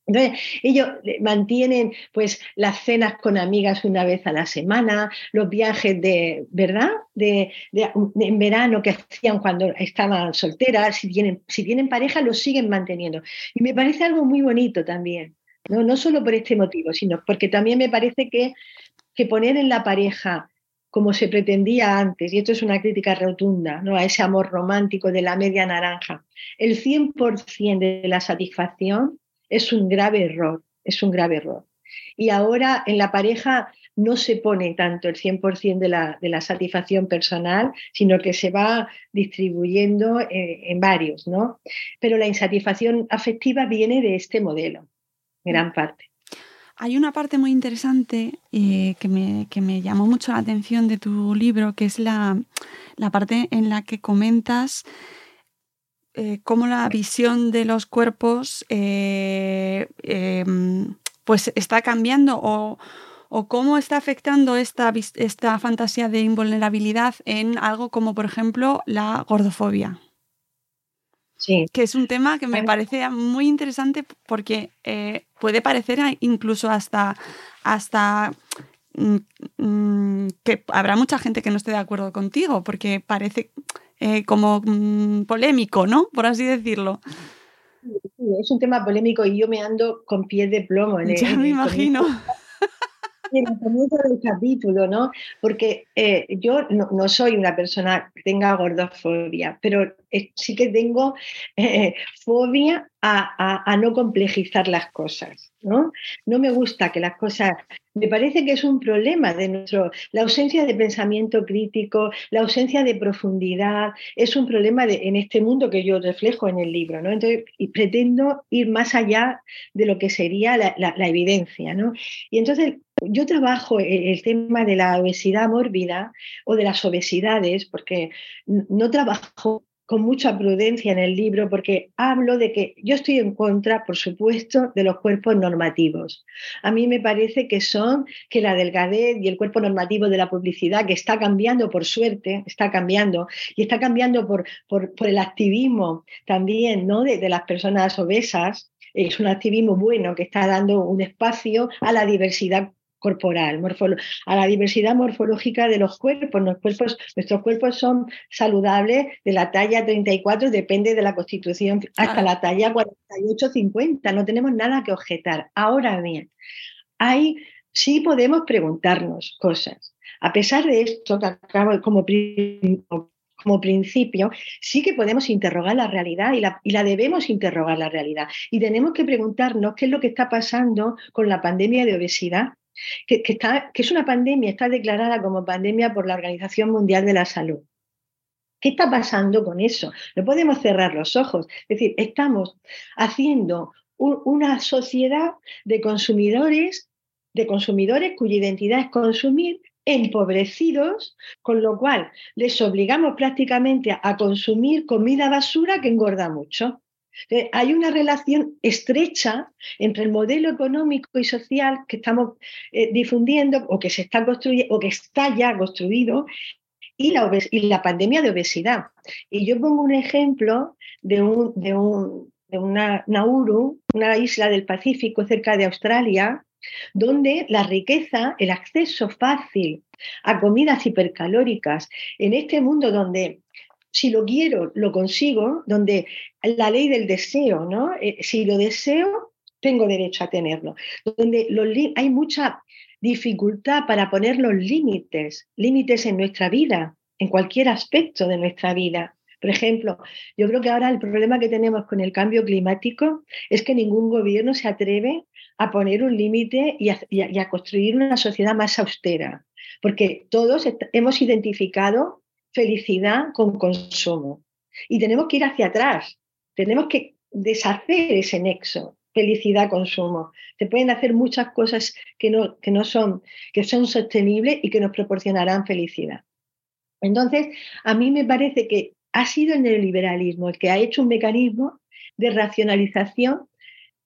Entonces, ellos mantienen pues las cenas con amigas una vez a la semana, los viajes de, ¿verdad? De, en verano que hacían cuando estaban solteras, si tienen, si tienen pareja, lo siguen manteniendo. Y me parece algo muy bonito también, no, no solo por este motivo, sino porque también me parece que, que poner en la pareja como se pretendía antes, y esto es una crítica rotunda ¿no? a ese amor romántico de la media naranja, el 100% de la satisfacción es un grave error, es un grave error. Y ahora en la pareja no se pone tanto el 100% de la, de la satisfacción personal, sino que se va distribuyendo eh, en varios, ¿no? Pero la insatisfacción afectiva viene de este modelo, gran parte. Hay una parte muy interesante eh, que, me, que, me, llamó mucho la atención de tu libro, que es la, la parte en la que comentas eh, cómo la visión de los cuerpos eh, em, pues está cambiando o, o cómo está afectando esta, esta fantasía de invulnerabilidad en algo como, por ejemplo, la gordofobia. Sí. Que es un tema que me parece muy interesante porque eh, puede parecer incluso hasta, hasta mm, mm, que habrá mucha gente que no esté de acuerdo contigo, porque parece eh, como mm, polémico, ¿no? Por así decirlo. es un tema polémico y yo me ando con pies de plomo. En ya me imagino en el comienzo del capítulo, ¿no? Porque eh, yo no, soy una persona que tenga gordofobia, pero sí que tengo eh, fobia a, no complejizar las cosas, ¿no? No me gusta que las cosas... Me parece que es un problema de nuestro... La ausencia de pensamiento crítico, la ausencia de profundidad, es un problema en este mundo que yo reflejo en el libro, ¿no? Entonces, pretendo ir más allá de lo que sería la, la evidencia, ¿no? Y entonces yo trabajo el tema de la obesidad mórbida o de las obesidades, porque no trabajo con mucha prudencia en el libro porque hablo de que yo estoy en contra, por supuesto, de los cuerpos normativos. A mí me parece que son que la delgadez y el cuerpo normativo de la publicidad, que está cambiando por suerte, está cambiando, y está cambiando por, por, el activismo también ¿no? de, de las personas obesas, es un activismo bueno que está dando un espacio a la diversidad corporal, a la diversidad morfológica de los cuerpos. cuerpos. Nuestros cuerpos son saludables de la talla 34, depende de la constitución, hasta la talla 48-50. No tenemos nada que objetar. Ahora bien, hay, sí podemos preguntarnos cosas. A pesar de esto, que acabo como, como principio, sí que podemos interrogar la realidad y la, y la, debemos interrogar la realidad. Y tenemos que preguntarnos qué es lo que está pasando con la pandemia de obesidad que, está, que es una pandemia, está declarada como pandemia por la Organización Mundial de la Salud. ¿Qué está pasando con eso? No podemos cerrar los ojos. Es decir, estamos haciendo una sociedad de consumidores, de consumidores cuya identidad es consumir, empobrecidos, con lo cual les obligamos prácticamente a consumir comida basura que engorda mucho. Eh, hay una relación estrecha entre el modelo económico y social que estamos eh, difundiendo o que se está construyendo o que está ya construido y la, y la, pandemia de obesidad. Y yo pongo un ejemplo de, un, de, un, de una Nauru, una isla del Pacífico cerca de Australia, donde la riqueza, el acceso fácil a comidas hipercalóricas, en este mundo donde si lo quiero, lo consigo, donde la ley del deseo, ¿no? Eh, si lo deseo, tengo derecho a tenerlo. Donde hay mucha dificultad para poner los límites, límites en nuestra vida, en cualquier aspecto de nuestra vida. Por ejemplo, yo creo que ahora el problema que tenemos con el cambio climático es que ningún gobierno se atreve a poner un límite y, a construir una sociedad más austera, porque todos hemos identificado felicidad con consumo. Y tenemos que ir hacia atrás, tenemos que deshacer ese nexo, felicidad-consumo. Se pueden hacer muchas cosas que no, que no son, que son sostenibles y que nos proporcionarán felicidad. Entonces, a mí me parece que ha sido el neoliberalismo el que ha hecho un mecanismo de racionalización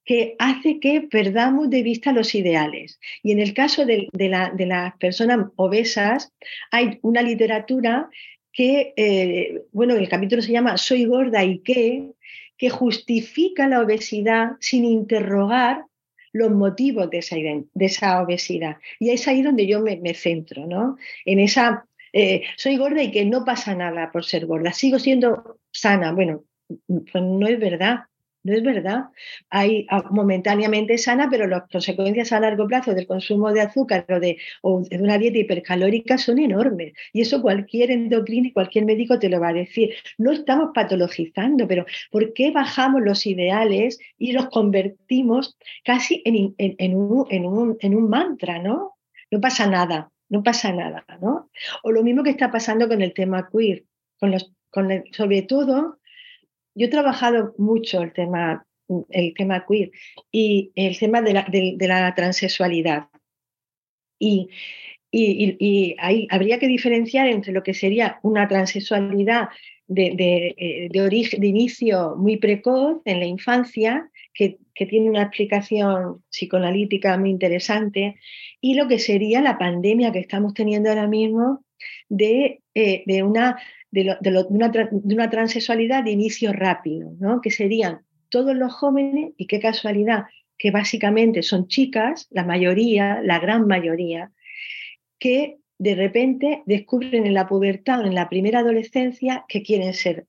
que hace que perdamos de vista los ideales. Y en el caso de, la, de las personas obesas, hay una literatura que, eh, bueno, el capítulo se llama Soy gorda y qué, que justifica la obesidad sin interrogar los motivos de esa, de esa obesidad. Y es ahí donde yo me, centro, ¿no? En esa, eh, soy gorda y que no pasa nada por ser gorda, sigo siendo sana. Bueno, pues no es verdad. No es verdad. Hay ah, momentáneamente sana, pero las consecuencias a largo plazo del consumo de azúcar o de, una dieta hipercalórica son enormes. Y eso cualquier endocrino y cualquier médico te lo va a decir. No estamos patologizando, pero ¿por qué bajamos los ideales y los convertimos casi en, un, mantra, ¿no? No pasa nada, no pasa nada, ¿no? O lo mismo que está pasando con el tema queer, con los, con sobre todo yo he trabajado mucho el tema, el tema queer y el tema de la, de, transexualidad. Y, y, ahí habría que diferenciar entre lo que sería una transexualidad de, de, eh, de, origen, de inicio muy precoz en la infancia, que que tiene una explicación psicoanalítica muy interesante, y lo que sería la pandemia que estamos teniendo ahora mismo de, eh, una, de, una, de, transexualidad de inicio rápido, ¿no? que serían todos los jóvenes, y qué casualidad, que básicamente son chicas, la mayoría, la gran mayoría, que de repente descubren en la pubertad o en la primera adolescencia que quieren ser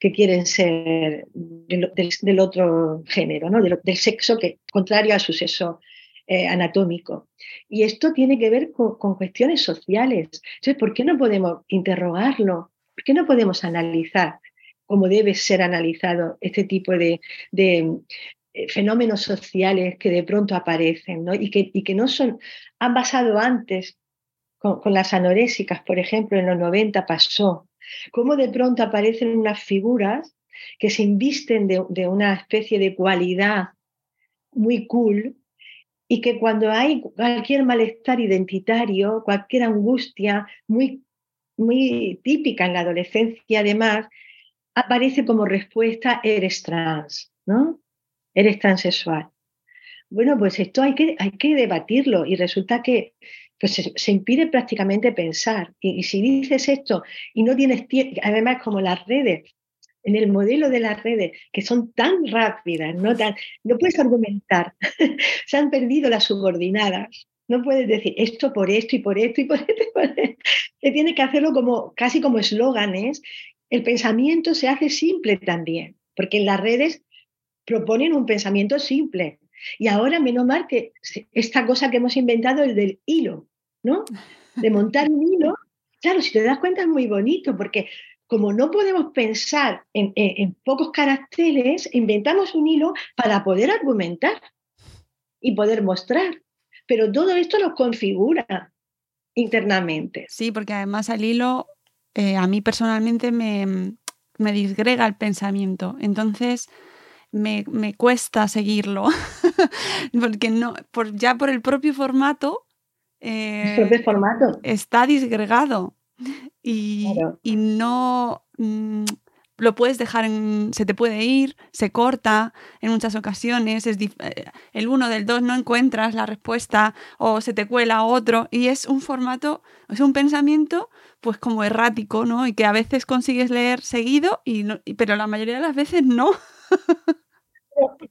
que quieren ser del, otro género, ¿no? del, sexo que contrario a su sexo eh, anatómico. Y esto tiene que ver con, cuestiones sociales. Entonces, ¿por qué no podemos interrogarlo? ¿Por qué no podemos analizar cómo debe ser analizado este tipo de, eh, fenómenos sociales que de pronto aparecen ¿no? Y, que, no son, han basado antes con, las anorésicas, por ejemplo, en los 90 pasó, cómo de pronto aparecen unas figuras que se invisten de, una especie de cualidad muy cool y que cuando hay cualquier malestar identitario, cualquier angustia muy, muy típica en la adolescencia además, aparece como respuesta eres trans, ¿no? Eres transexual. Bueno, pues esto hay que, hay que debatirlo y resulta que pues se, impide prácticamente pensar. Y, si dices esto y no tienes tiempo, además como las redes, en el modelo de las redes, que son tan rápidas, no, tan, no puedes argumentar, se han perdido las subordinadas. No puedes decir esto por esto y por esto y por esto. Y por esto. Se tiene que hacerlo como, casi como eslóganes. El pensamiento se hace simple también, porque en las redes proponen un pensamiento simple. Y ahora, menos mal que esta cosa que hemos inventado, el del hilo, ¿no? De montar un hilo, claro, si te das cuenta es muy bonito, porque como no podemos pensar en, pocos caracteres, inventamos un hilo para poder argumentar y poder mostrar. Pero todo esto nos configura internamente. Sí, porque además el hilo eh, a mí personalmente me, me disgrega el pensamiento. Entonces, me, cuesta seguirlo, porque no, por, ya por el propio formato, eh, formato. está disgregado y, no mm, lo puedes dejar en, se te puede ir, se corta en muchas ocasiones, es eh, el uno del dos no encuentras la respuesta o se te cuela otro y es un formato, es un pensamiento pues como errático, ¿no? Y que a veces consigues leer seguido, y pero la mayoría de las veces no.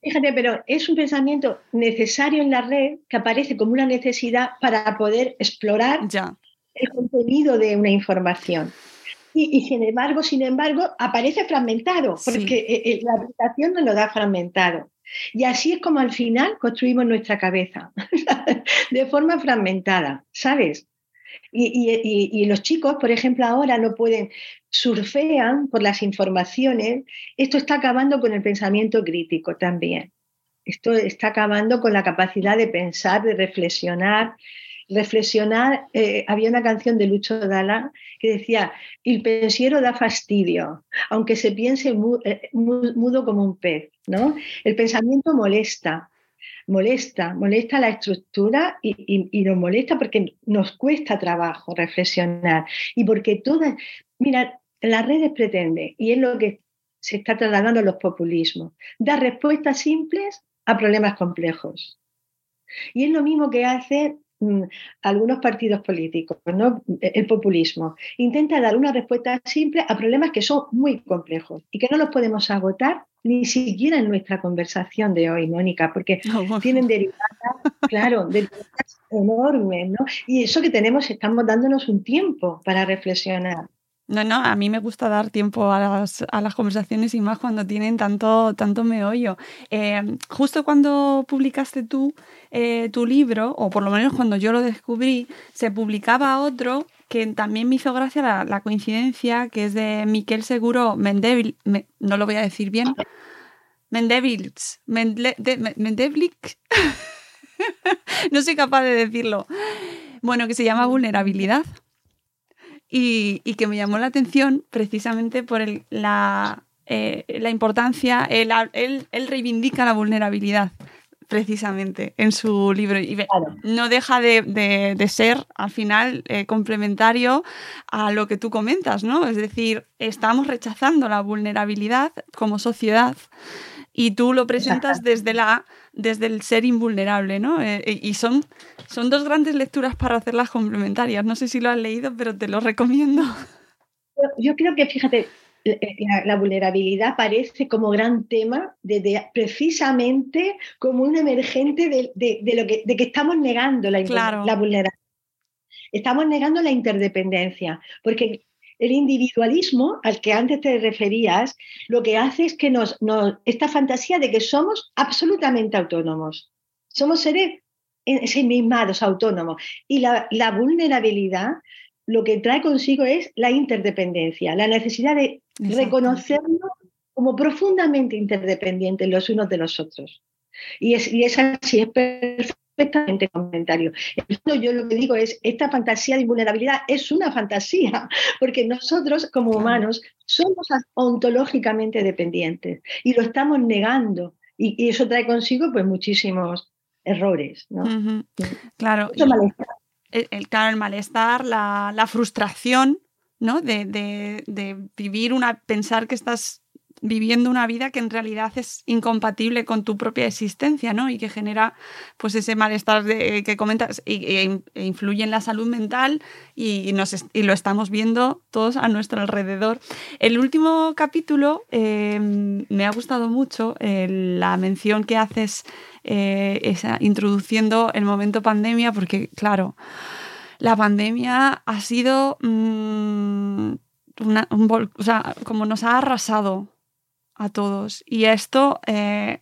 Fíjate, pero es un pensamiento necesario en la red que aparece como una necesidad para poder explorar el contenido de una información. Y, sin embargo, sin embargo, aparece fragmentado, porque eh, eh, la aplicación nos lo da fragmentado. Y así es como al final construimos nuestra cabeza, de forma fragmentada, ¿sabes? Y, los chicos, por ejemplo, ahora no pueden, surfean por las informaciones. Esto está acabando con el pensamiento crítico también. Esto está acabando con la capacidad de pensar, de reflexionar. Reflexionar, eh, había una canción de Lucho Dalla que decía, el pensiero da fastidio, aunque se piense eh, mudo como un pez, ¿no? El pensamiento molesta, molesta, molesta la estructura y, nos molesta porque nos cuesta trabajo reflexionar y porque todas, mira, las redes pretende, y es lo que se está trasladando a los populismos, dar respuestas simples a problemas complejos. Y es lo mismo que hace algunos partidos políticos, ¿no? el populismo. Intenta dar una respuesta simple a problemas que son muy complejos y que no los podemos agotar ni siquiera en nuestra conversación de hoy, Mónica, porque tienen derivadas, claro, derivadas enormes, ¿no? Y eso que tenemos, estamos dándonos un tiempo para reflexionar. No, no, a mí me gusta dar tiempo a las, a las conversaciones y más cuando tienen tanto, tanto meollo. Eh, justo cuando publicaste tú eh, tu libro, o por lo menos cuando yo lo descubrí, se publicaba otro que también me hizo gracia la, coincidencia, que es de Miquel Seguro Mendevil, no lo voy a decir bien, Mendevils, Mendevlik, no soy capaz de decirlo, bueno, que se llama Vulnerabilidad. Y, que me llamó la atención precisamente por la, eh, la importancia, él, él reivindica la vulnerabilidad precisamente en su libro. Y no deja de, ser al final eh, complementario a lo que tú comentas, ¿no? Es decir, estamos rechazando la vulnerabilidad como sociedad. Y tú lo presentas desde, la, desde el ser invulnerable, ¿no? Eh, eh, y son, son dos grandes lecturas para hacerlas complementarias. No sé si lo has leído, pero te lo recomiendo. Yo creo que, fíjate, la, vulnerabilidad aparece como gran tema de, precisamente como un emergente de, lo que, de que estamos negando la, la vulnerabilidad. Estamos negando la interdependencia, porque el individualismo al que antes te referías, lo que hace es que nos, esta fantasía de que somos absolutamente autónomos. Somos seres ensimismados, autónomos. Y la, vulnerabilidad lo que trae consigo es la interdependencia, la necesidad de reconocernos como profundamente interdependientes los unos de los otros. Y es, y es así, es perfecto perfectamente comentario. yo lo que digo es, esta fantasía de invulnerabilidad es una fantasía, porque nosotros como humanos somos ontológicamente dependientes y lo estamos negando y, eso trae consigo pues muchísimos errores. ¿no? Claro. El, claro, el malestar, la, la frustración ¿no? De, de, de, vivir una, pensar que estás viviendo una vida que en realidad es incompatible con tu propia existencia, ¿no? Y que genera pues ese malestar de, que comentas e, influye en la salud mental y, nos, y, lo estamos viendo todos a nuestro alrededor. El último capítulo em, me ha gustado mucho eh, la mención que haces eh, introduciendo el momento pandemia, porque claro, la pandemia ha sido... Mm, sea, como nos ha arrasado a todos. Y esto eh,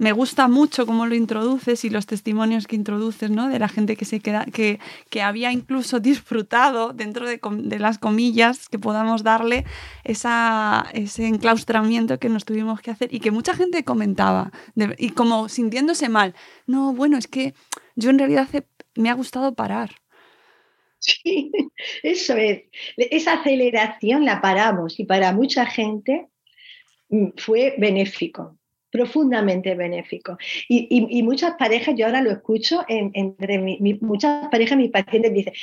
me gusta mucho cómo lo introduces y los testimonios que introduces, ¿no? De la gente que se queda, que, que había incluso disfrutado dentro de, las comillas que podamos darle esa, ese enclaustramiento que nos tuvimos que hacer y que mucha gente comentaba y como sintiéndose mal. No, bueno, es que yo en realidad me ha gustado parar. Sí, eso es. Esa aceleración la paramos y para mucha gente fue benéfico, profundamente benéfico. Y, muchas parejas, yo ahora lo escucho, entre muchas parejas, mis pacientes dicen,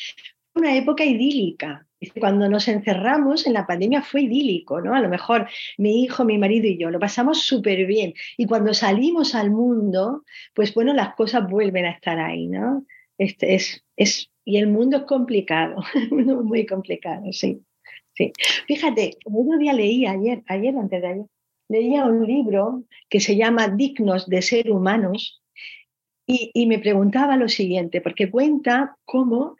una época idílica. Cuando nos encerramos en la pandemia fue idílico, ¿no? A lo mejor mi hijo, mi marido y yo lo pasamos súper bien. Y cuando salimos al mundo, pues bueno, las cosas vuelven a estar ahí, ¿no? Este es, es, y el mundo es complicado, muy complicado, sí. sí. Fíjate, un día leí ayer, ayer antes de ayer, leía un libro que se llama Dignos de ser humanos y, me preguntaba lo siguiente, porque cuenta cómo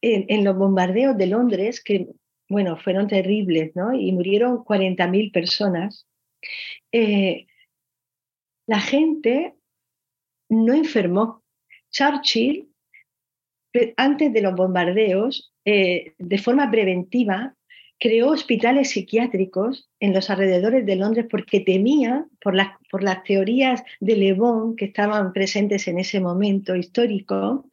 en, los bombardeos de Londres, que bueno, fueron terribles, ¿no? Y murieron 40.000 personas, eh, la gente no enfermó. Churchill, antes de los bombardeos, eh, de forma preventiva, creó hospitales psiquiátricos en los alrededores de Londres porque temía por las, por las teorías de Le Bon que estaban presentes en ese momento histórico,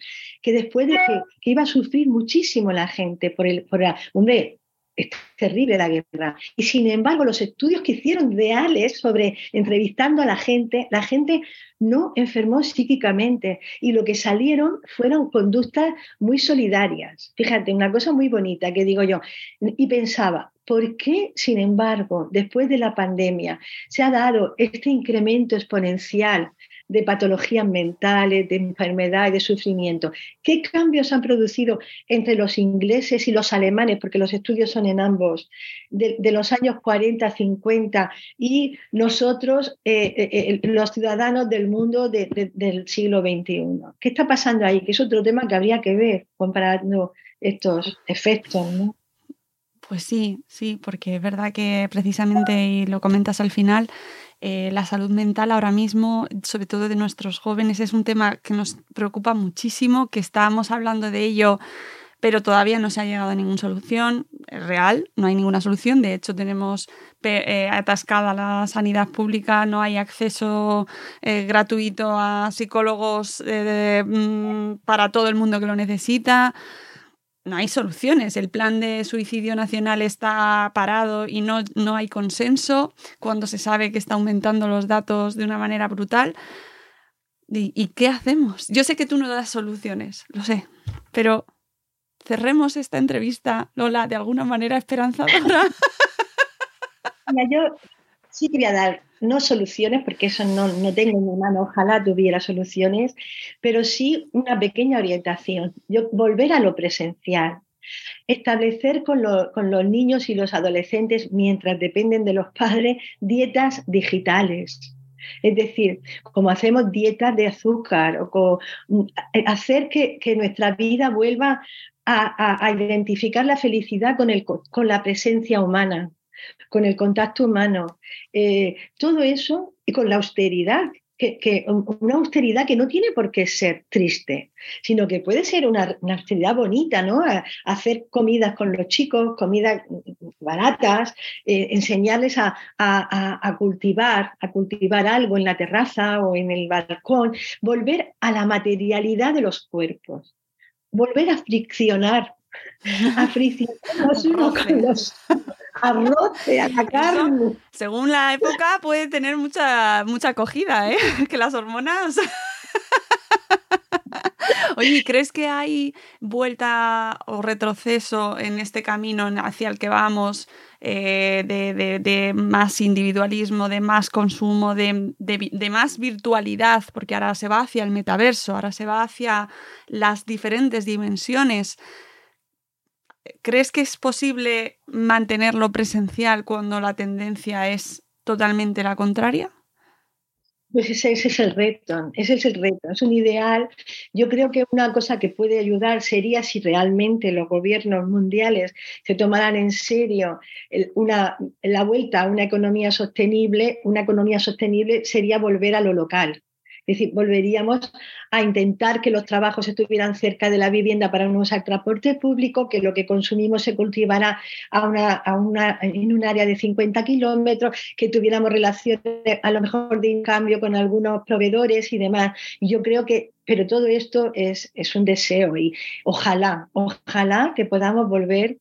que después de que, iba a sufrir muchísimo la gente por el, por hombre, es terrible la guerra. Y sin embargo, los estudios que hicieron reales sobre entrevistando a la gente, la gente no enfermó psíquicamente y lo que salieron fueron conductas muy solidarias. Fíjate, una cosa muy bonita que digo yo, y pensaba, ¿por qué, sin embargo, después de la pandemia se ha dado este incremento exponencial de patologías mentales, de enfermedad y de sufrimiento. ¿Qué cambios han producido entre los ingleses y los alemanes? Porque los estudios son en ambos, de, los años 40, 50 y nosotros, eh, eh, eh, los ciudadanos del mundo del siglo XXI. ¿Qué está pasando ahí? Que es otro tema que habría que ver comparando estos efectos, Pues sí, sí, porque es verdad que precisamente, y lo comentas al final, eh, la salud mental ahora mismo, sobre todo de nuestros jóvenes, es un tema que nos preocupa muchísimo, que estamos hablando de ello, pero todavía no se ha llegado a ninguna solución real, no hay ninguna solución. De hecho, tenemos eh, atascada la sanidad pública, no hay acceso eh, gratuito a psicólogos mm, para todo el mundo que lo necesita no hay soluciones. El plan de suicidio nacional está parado y no, no hay consenso cuando se sabe que está aumentando los datos de una manera brutal. ¿Y, qué hacemos? Yo sé que tú no das soluciones, lo sé, pero cerremos esta entrevista, Lola, de alguna manera esperanzadora. yo sí que voy a dar no soluciones, porque eso no, no tengo en mi mano, ojalá tuviera soluciones, pero sí una pequeña orientación. Yo, volver a lo presencial, establecer con, con, los niños y los adolescentes, mientras dependen de los padres, dietas digitales. Es decir, como hacemos dietas de azúcar, o hacer que, que, nuestra vida vuelva a, a, identificar la felicidad con, el, con la presencia humana con el contacto humano, eh, todo eso y con la austeridad, que, una austeridad que no tiene por qué ser triste, sino que puede ser una, austeridad bonita, ¿no? hacer comidas con los chicos, comidas baratas, eh, enseñarles a, a, cultivar, a cultivar algo en la terraza o en el balcón, volver a la materialidad de los cuerpos, volver a friccionar a friccionar los arroce, a la carne. según la época puede tener mucha, mucha acogida, ¿eh? Que las hormonas... Oye, ¿crees que hay vuelta o retroceso en este camino hacia el que vamos eh, de, más individualismo, de más consumo, de, de, más virtualidad? Porque ahora se va hacia el metaverso, ahora se va hacia las diferentes dimensiones. ¿Crees que es posible mantenerlo presencial cuando la tendencia es totalmente la contraria? Pues ese, es el reto, ese es el reto, es un ideal. Yo creo que una cosa que puede ayudar sería si realmente los gobiernos mundiales se tomaran en serio una, la vuelta a una economía sostenible. Una economía sostenible sería volver a lo local, es decir, volveríamos a intentar que los trabajos estuvieran cerca de la vivienda para no usar transporte público, que lo que consumimos se cultivara en un área de 50 kilómetros, que tuviéramos relaciones a lo mejor de cambio con algunos proveedores y demás. Y yo creo que, pero todo esto es, un deseo y ojalá, ojalá que podamos volver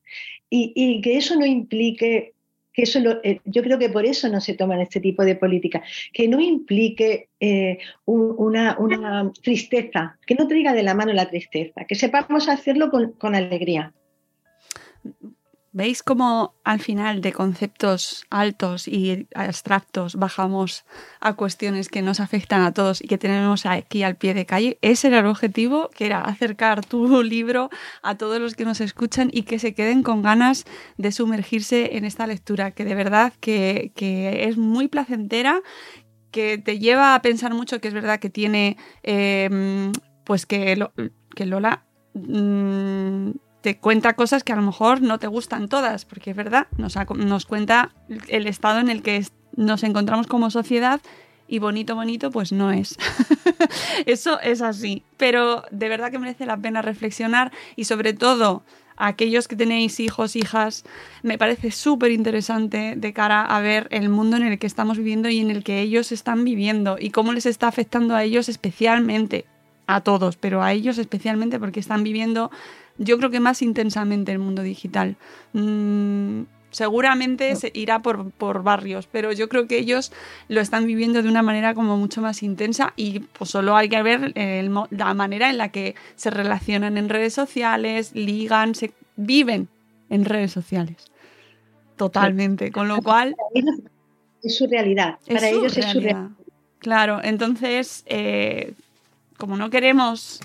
y que eso no implique eso eh, yo creo que por eso no se toman este tipo de políticas, que no implique eh, una, tristeza, que no traiga de la mano la tristeza, que sepamos hacerlo con alegría. ¿Veis cómo al final de conceptos altos y abstractos bajamos a cuestiones que nos afectan a todos y que tenemos aquí al pie de calle? Ese era el objetivo, que era acercar tu libro a todos los que nos escuchan y que se queden con ganas de sumergirse en esta lectura, que de verdad que, es muy placentera, que te lleva a pensar mucho, que es verdad que tiene, eh, pues que, que Lola... Mm, te cuenta cosas que a lo mejor no te gustan todas, porque es verdad, nos, nos cuenta el estado en el que nos encontramos como sociedad y bonito, bonito, pues no es. Eso es así. Pero de verdad que merece la pena reflexionar y sobre todo aquellos que tenéis hijos, hijas, me parece súper interesante de cara a ver el mundo en el que estamos viviendo y en el que ellos están viviendo y cómo les está afectando a ellos especialmente, a todos, pero a ellos especialmente porque están viviendo yo creo que más intensamente el mundo digital. Mm, seguramente se irá por, barrios, pero yo creo que ellos lo están viviendo de una manera como mucho más intensa y pues solo hay que ver la manera en la que se relacionan en redes sociales, ligan, se viven en redes sociales. Totalmente, con lo cual... Es su realidad, para ellos es su realidad. Claro, entonces, eh, como no queremos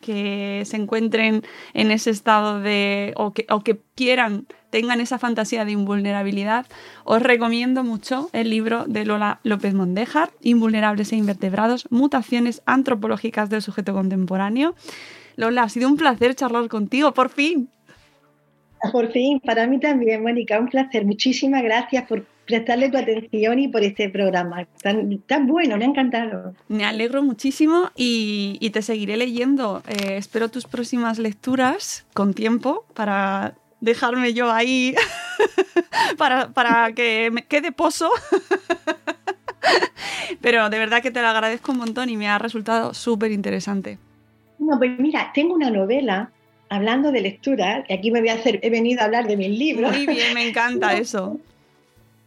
que se encuentren en ese estado de o que, o que quieran, tengan esa fantasía de invulnerabilidad, os recomiendo mucho el libro de Lola López Mondejar, Invulnerables e Invertebrados, Mutaciones Antropológicas del Sujeto Contemporáneo. Lola, ha sido un placer charlar contigo, por fin. Por fin, para mí también, Mónica, un placer. Muchísimas gracias por prestarle tu atención y por este programa. Tan, tan bueno, me ha encantado. Me alegro muchísimo y, te seguiré leyendo. Eh, espero tus próximas lecturas con tiempo para dejarme yo ahí para, para que me quede pozo. Pero de verdad que te lo agradezco un montón y me ha resultado súper interesante. No, pues mira, tengo una novela hablando de lectura, y aquí me voy a hacer, he venido a hablar de mis libros. Muy bien, me encanta eso.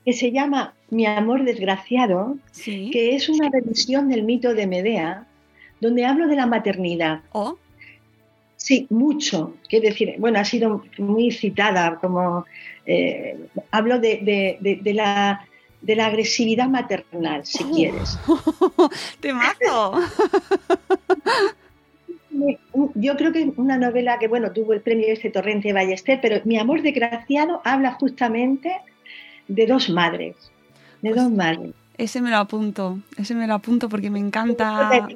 Que se llama Mi amor desgraciado, que es una revisión del mito de Medea, donde hablo de la maternidad. ¿Oh? Sí, mucho. Quiero decir, bueno, ha sido muy citada, como eh, hablo de, la de la agresividad maternal, si quieres. ¡Temazo! Yo creo que es una novela que, bueno, tuvo el premio este Torrente Ballester, pero Mi amor desgraciado habla justamente de dos madres, de Pues dos madres. Ese me lo apunto, ese me lo apunto porque me encanta.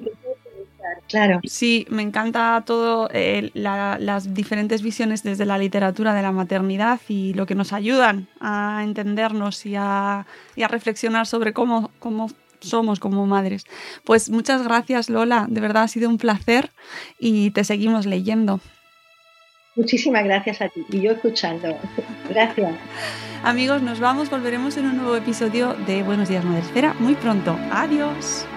Claro. Sí, me encanta todo eh, la- las diferentes visiones desde la literatura de la maternidad y lo que nos ayudan a entendernos y a, y a reflexionar sobre cómo, cómo somos como madres. Pues muchas gracias Lola, de verdad ha sido un placer y te seguimos leyendo. Muchísimas gracias a ti y yo escuchando. Gracias. Amigos, nos vamos, volveremos en un nuevo episodio de Buenos Días Madresfera muy pronto. Adiós.